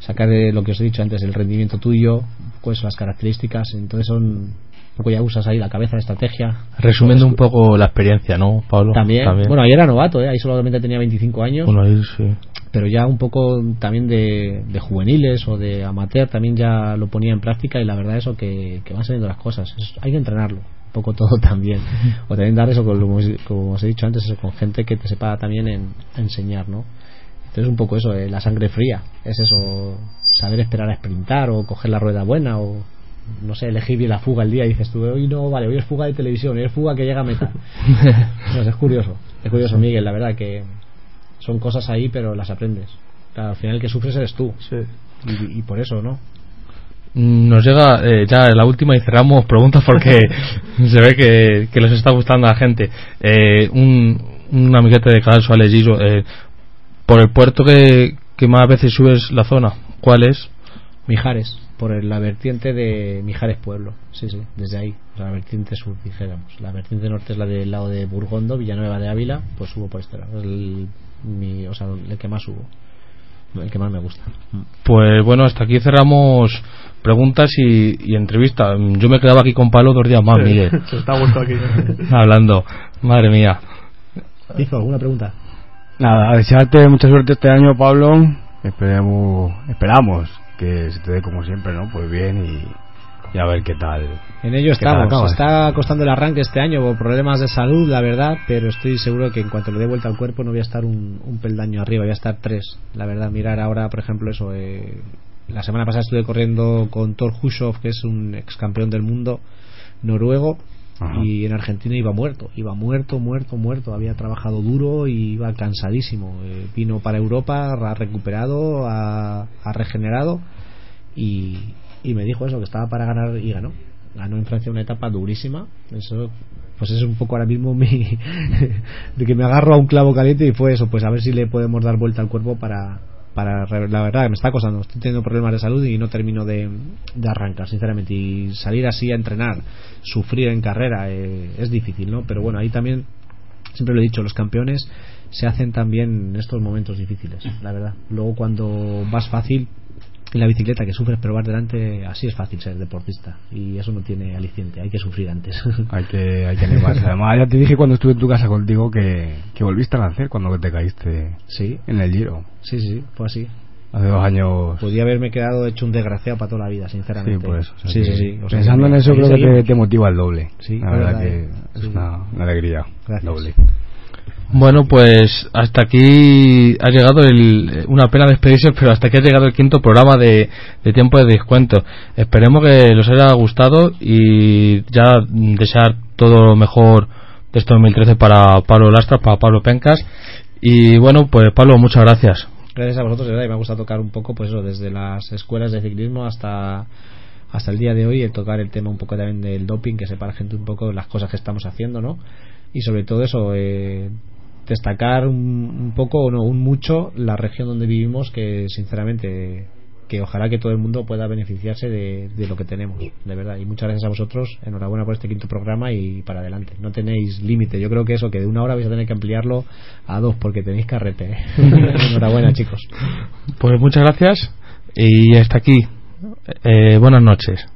sacar de lo que os he dicho antes el rendimiento tuyo pues las características entonces son poco ya usas ahí la cabeza la estrategia. Resumiendo un poco la experiencia, ¿no, Pablo? también, bueno ahí era novato ¿eh? ahí solamente tenía 25 años. Bueno, ahí sí. pero ya un poco también de, de juveniles o de amateur también ya lo ponía en práctica y la verdad eso que, que van saliendo las cosas. Es- hay que entrenarlo un poco todo también. O también dar eso como, como os he dicho antes eso, con gente que te sepa también en, enseñar no entonces un poco eso eh, la sangre fría. Es eso saber esperar a sprintar o coger la rueda buena o no sé, elegir bien la fuga el día y dices tú, hoy no, vale, hoy es fuga de televisión, hoy es fuga que llega a meta. Pues es curioso, es curioso, Miguel, la verdad que son cosas ahí, pero las aprendes. Claro, al final el que sufres eres tú. Y, y por eso, ¿no? Nos llega eh, ya la última y cerramos preguntas porque se ve que, que les está gustando a la gente. Eh, un, un amiguete de Canal Suárez Giso, eh, por el puerto que, que más veces subes la zona, ¿cuál es? Mijares, por el- la vertiente de Mijares Pueblo, sí, sí, desde ahí, la vertiente sur, dijéramos. La vertiente norte es la del lado de Burgondo, Villanueva de Ávila, pues subo por este lado. Es el, mi, o sea, el que más subo, el que más me gusta. Pues bueno, hasta aquí cerramos preguntas y, y entrevista. Mm, Yo me quedaba aquí con Palo dos días más, Sí, Miguel. se está aquí. Hablando. Madre mía. ¿Hizo alguna pregunta? Nada, desearte mucha suerte este año, Pablo. Esperemos, esperamos que se te dé como siempre, ¿no? Pues bien y, y a ver qué tal. En ello ¿Qué tal estamos. Está costando el arranque este año por problemas de salud, la verdad, pero estoy seguro que en cuanto le dé vuelta al cuerpo no voy a estar un, un peldaño arriba, voy a estar tres. La verdad, mirar ahora, por ejemplo, eso. eh, la semana pasada estuve corriendo con Thor Hushoff, que es un ex campeón del mundo noruego. Y en Argentina iba muerto, iba muerto, muerto, muerto. Había trabajado duro y iba cansadísimo. Eh, vino para Europa, ha recuperado, ha, ha regenerado y, y me dijo eso, que estaba para ganar y ganó. Ganó en Francia una etapa durísima. Eso, pues es un poco ahora mismo mi. de que me agarro a un clavo caliente y fue eso, pues a ver si le podemos dar vuelta al cuerpo para. Para la verdad, me está costando. Estoy teniendo problemas de salud y no termino de, de arrancar, sinceramente. Y salir así a entrenar, sufrir en carrera, eh, es difícil, ¿no? Pero bueno, ahí también siempre lo he dicho, los campeones se hacen también en estos momentos difíciles, la verdad. Luego cuando vas fácil en la bicicleta que sufres pero vas delante, así es fácil ser deportista y eso no tiene aliciente, hay que sufrir antes. Hay que, hay que animarse. Además, ya te dije cuando estuve en tu casa contigo que, que volviste a nacer cuando te caíste sí, en el Giro. sí, sí, fue así. Hace dos años. Podía haberme quedado hecho un desgraciado para toda la vida, Sí, sinceramente. por eso. o sea sí, sí, sí. O sea, pensando en eso, creo que te, motiva el doble. Sí, la verdad verdad, que es Sí. una, una alegría Gracias. doble. Bueno, pues hasta aquí ha llegado el, una pena despedirse, pero hasta aquí ha llegado el quinto programa de, de tiempo de descuento. Esperemos que les haya gustado y ya desear todo lo mejor de este 2013 para Pablo Lastra, para Pablo Pencas. Y bueno, pues Pablo, muchas gracias. Gracias a vosotros, verdad, y me gusta tocar un poco, pues eso, desde las escuelas de ciclismo hasta hasta el día de hoy, el tocar el tema un poco también del doping, que sepa la gente un poco de las cosas que estamos haciendo, ¿no? Y sobre todo eso, eh, destacar un, un poco, o no, un mucho, la región donde vivimos, que sinceramente, que ojalá que todo el mundo pueda beneficiarse de, de lo que tenemos, de verdad. Y muchas gracias a vosotros, enhorabuena por este quinto programa y para adelante. No tenéis límite, yo creo que eso, que de una hora vais a tener que ampliarlo a dos, porque tenéis carrete. ¿eh? enhorabuena, chicos. Pues muchas gracias y hasta aquí. Eh, buenas noches.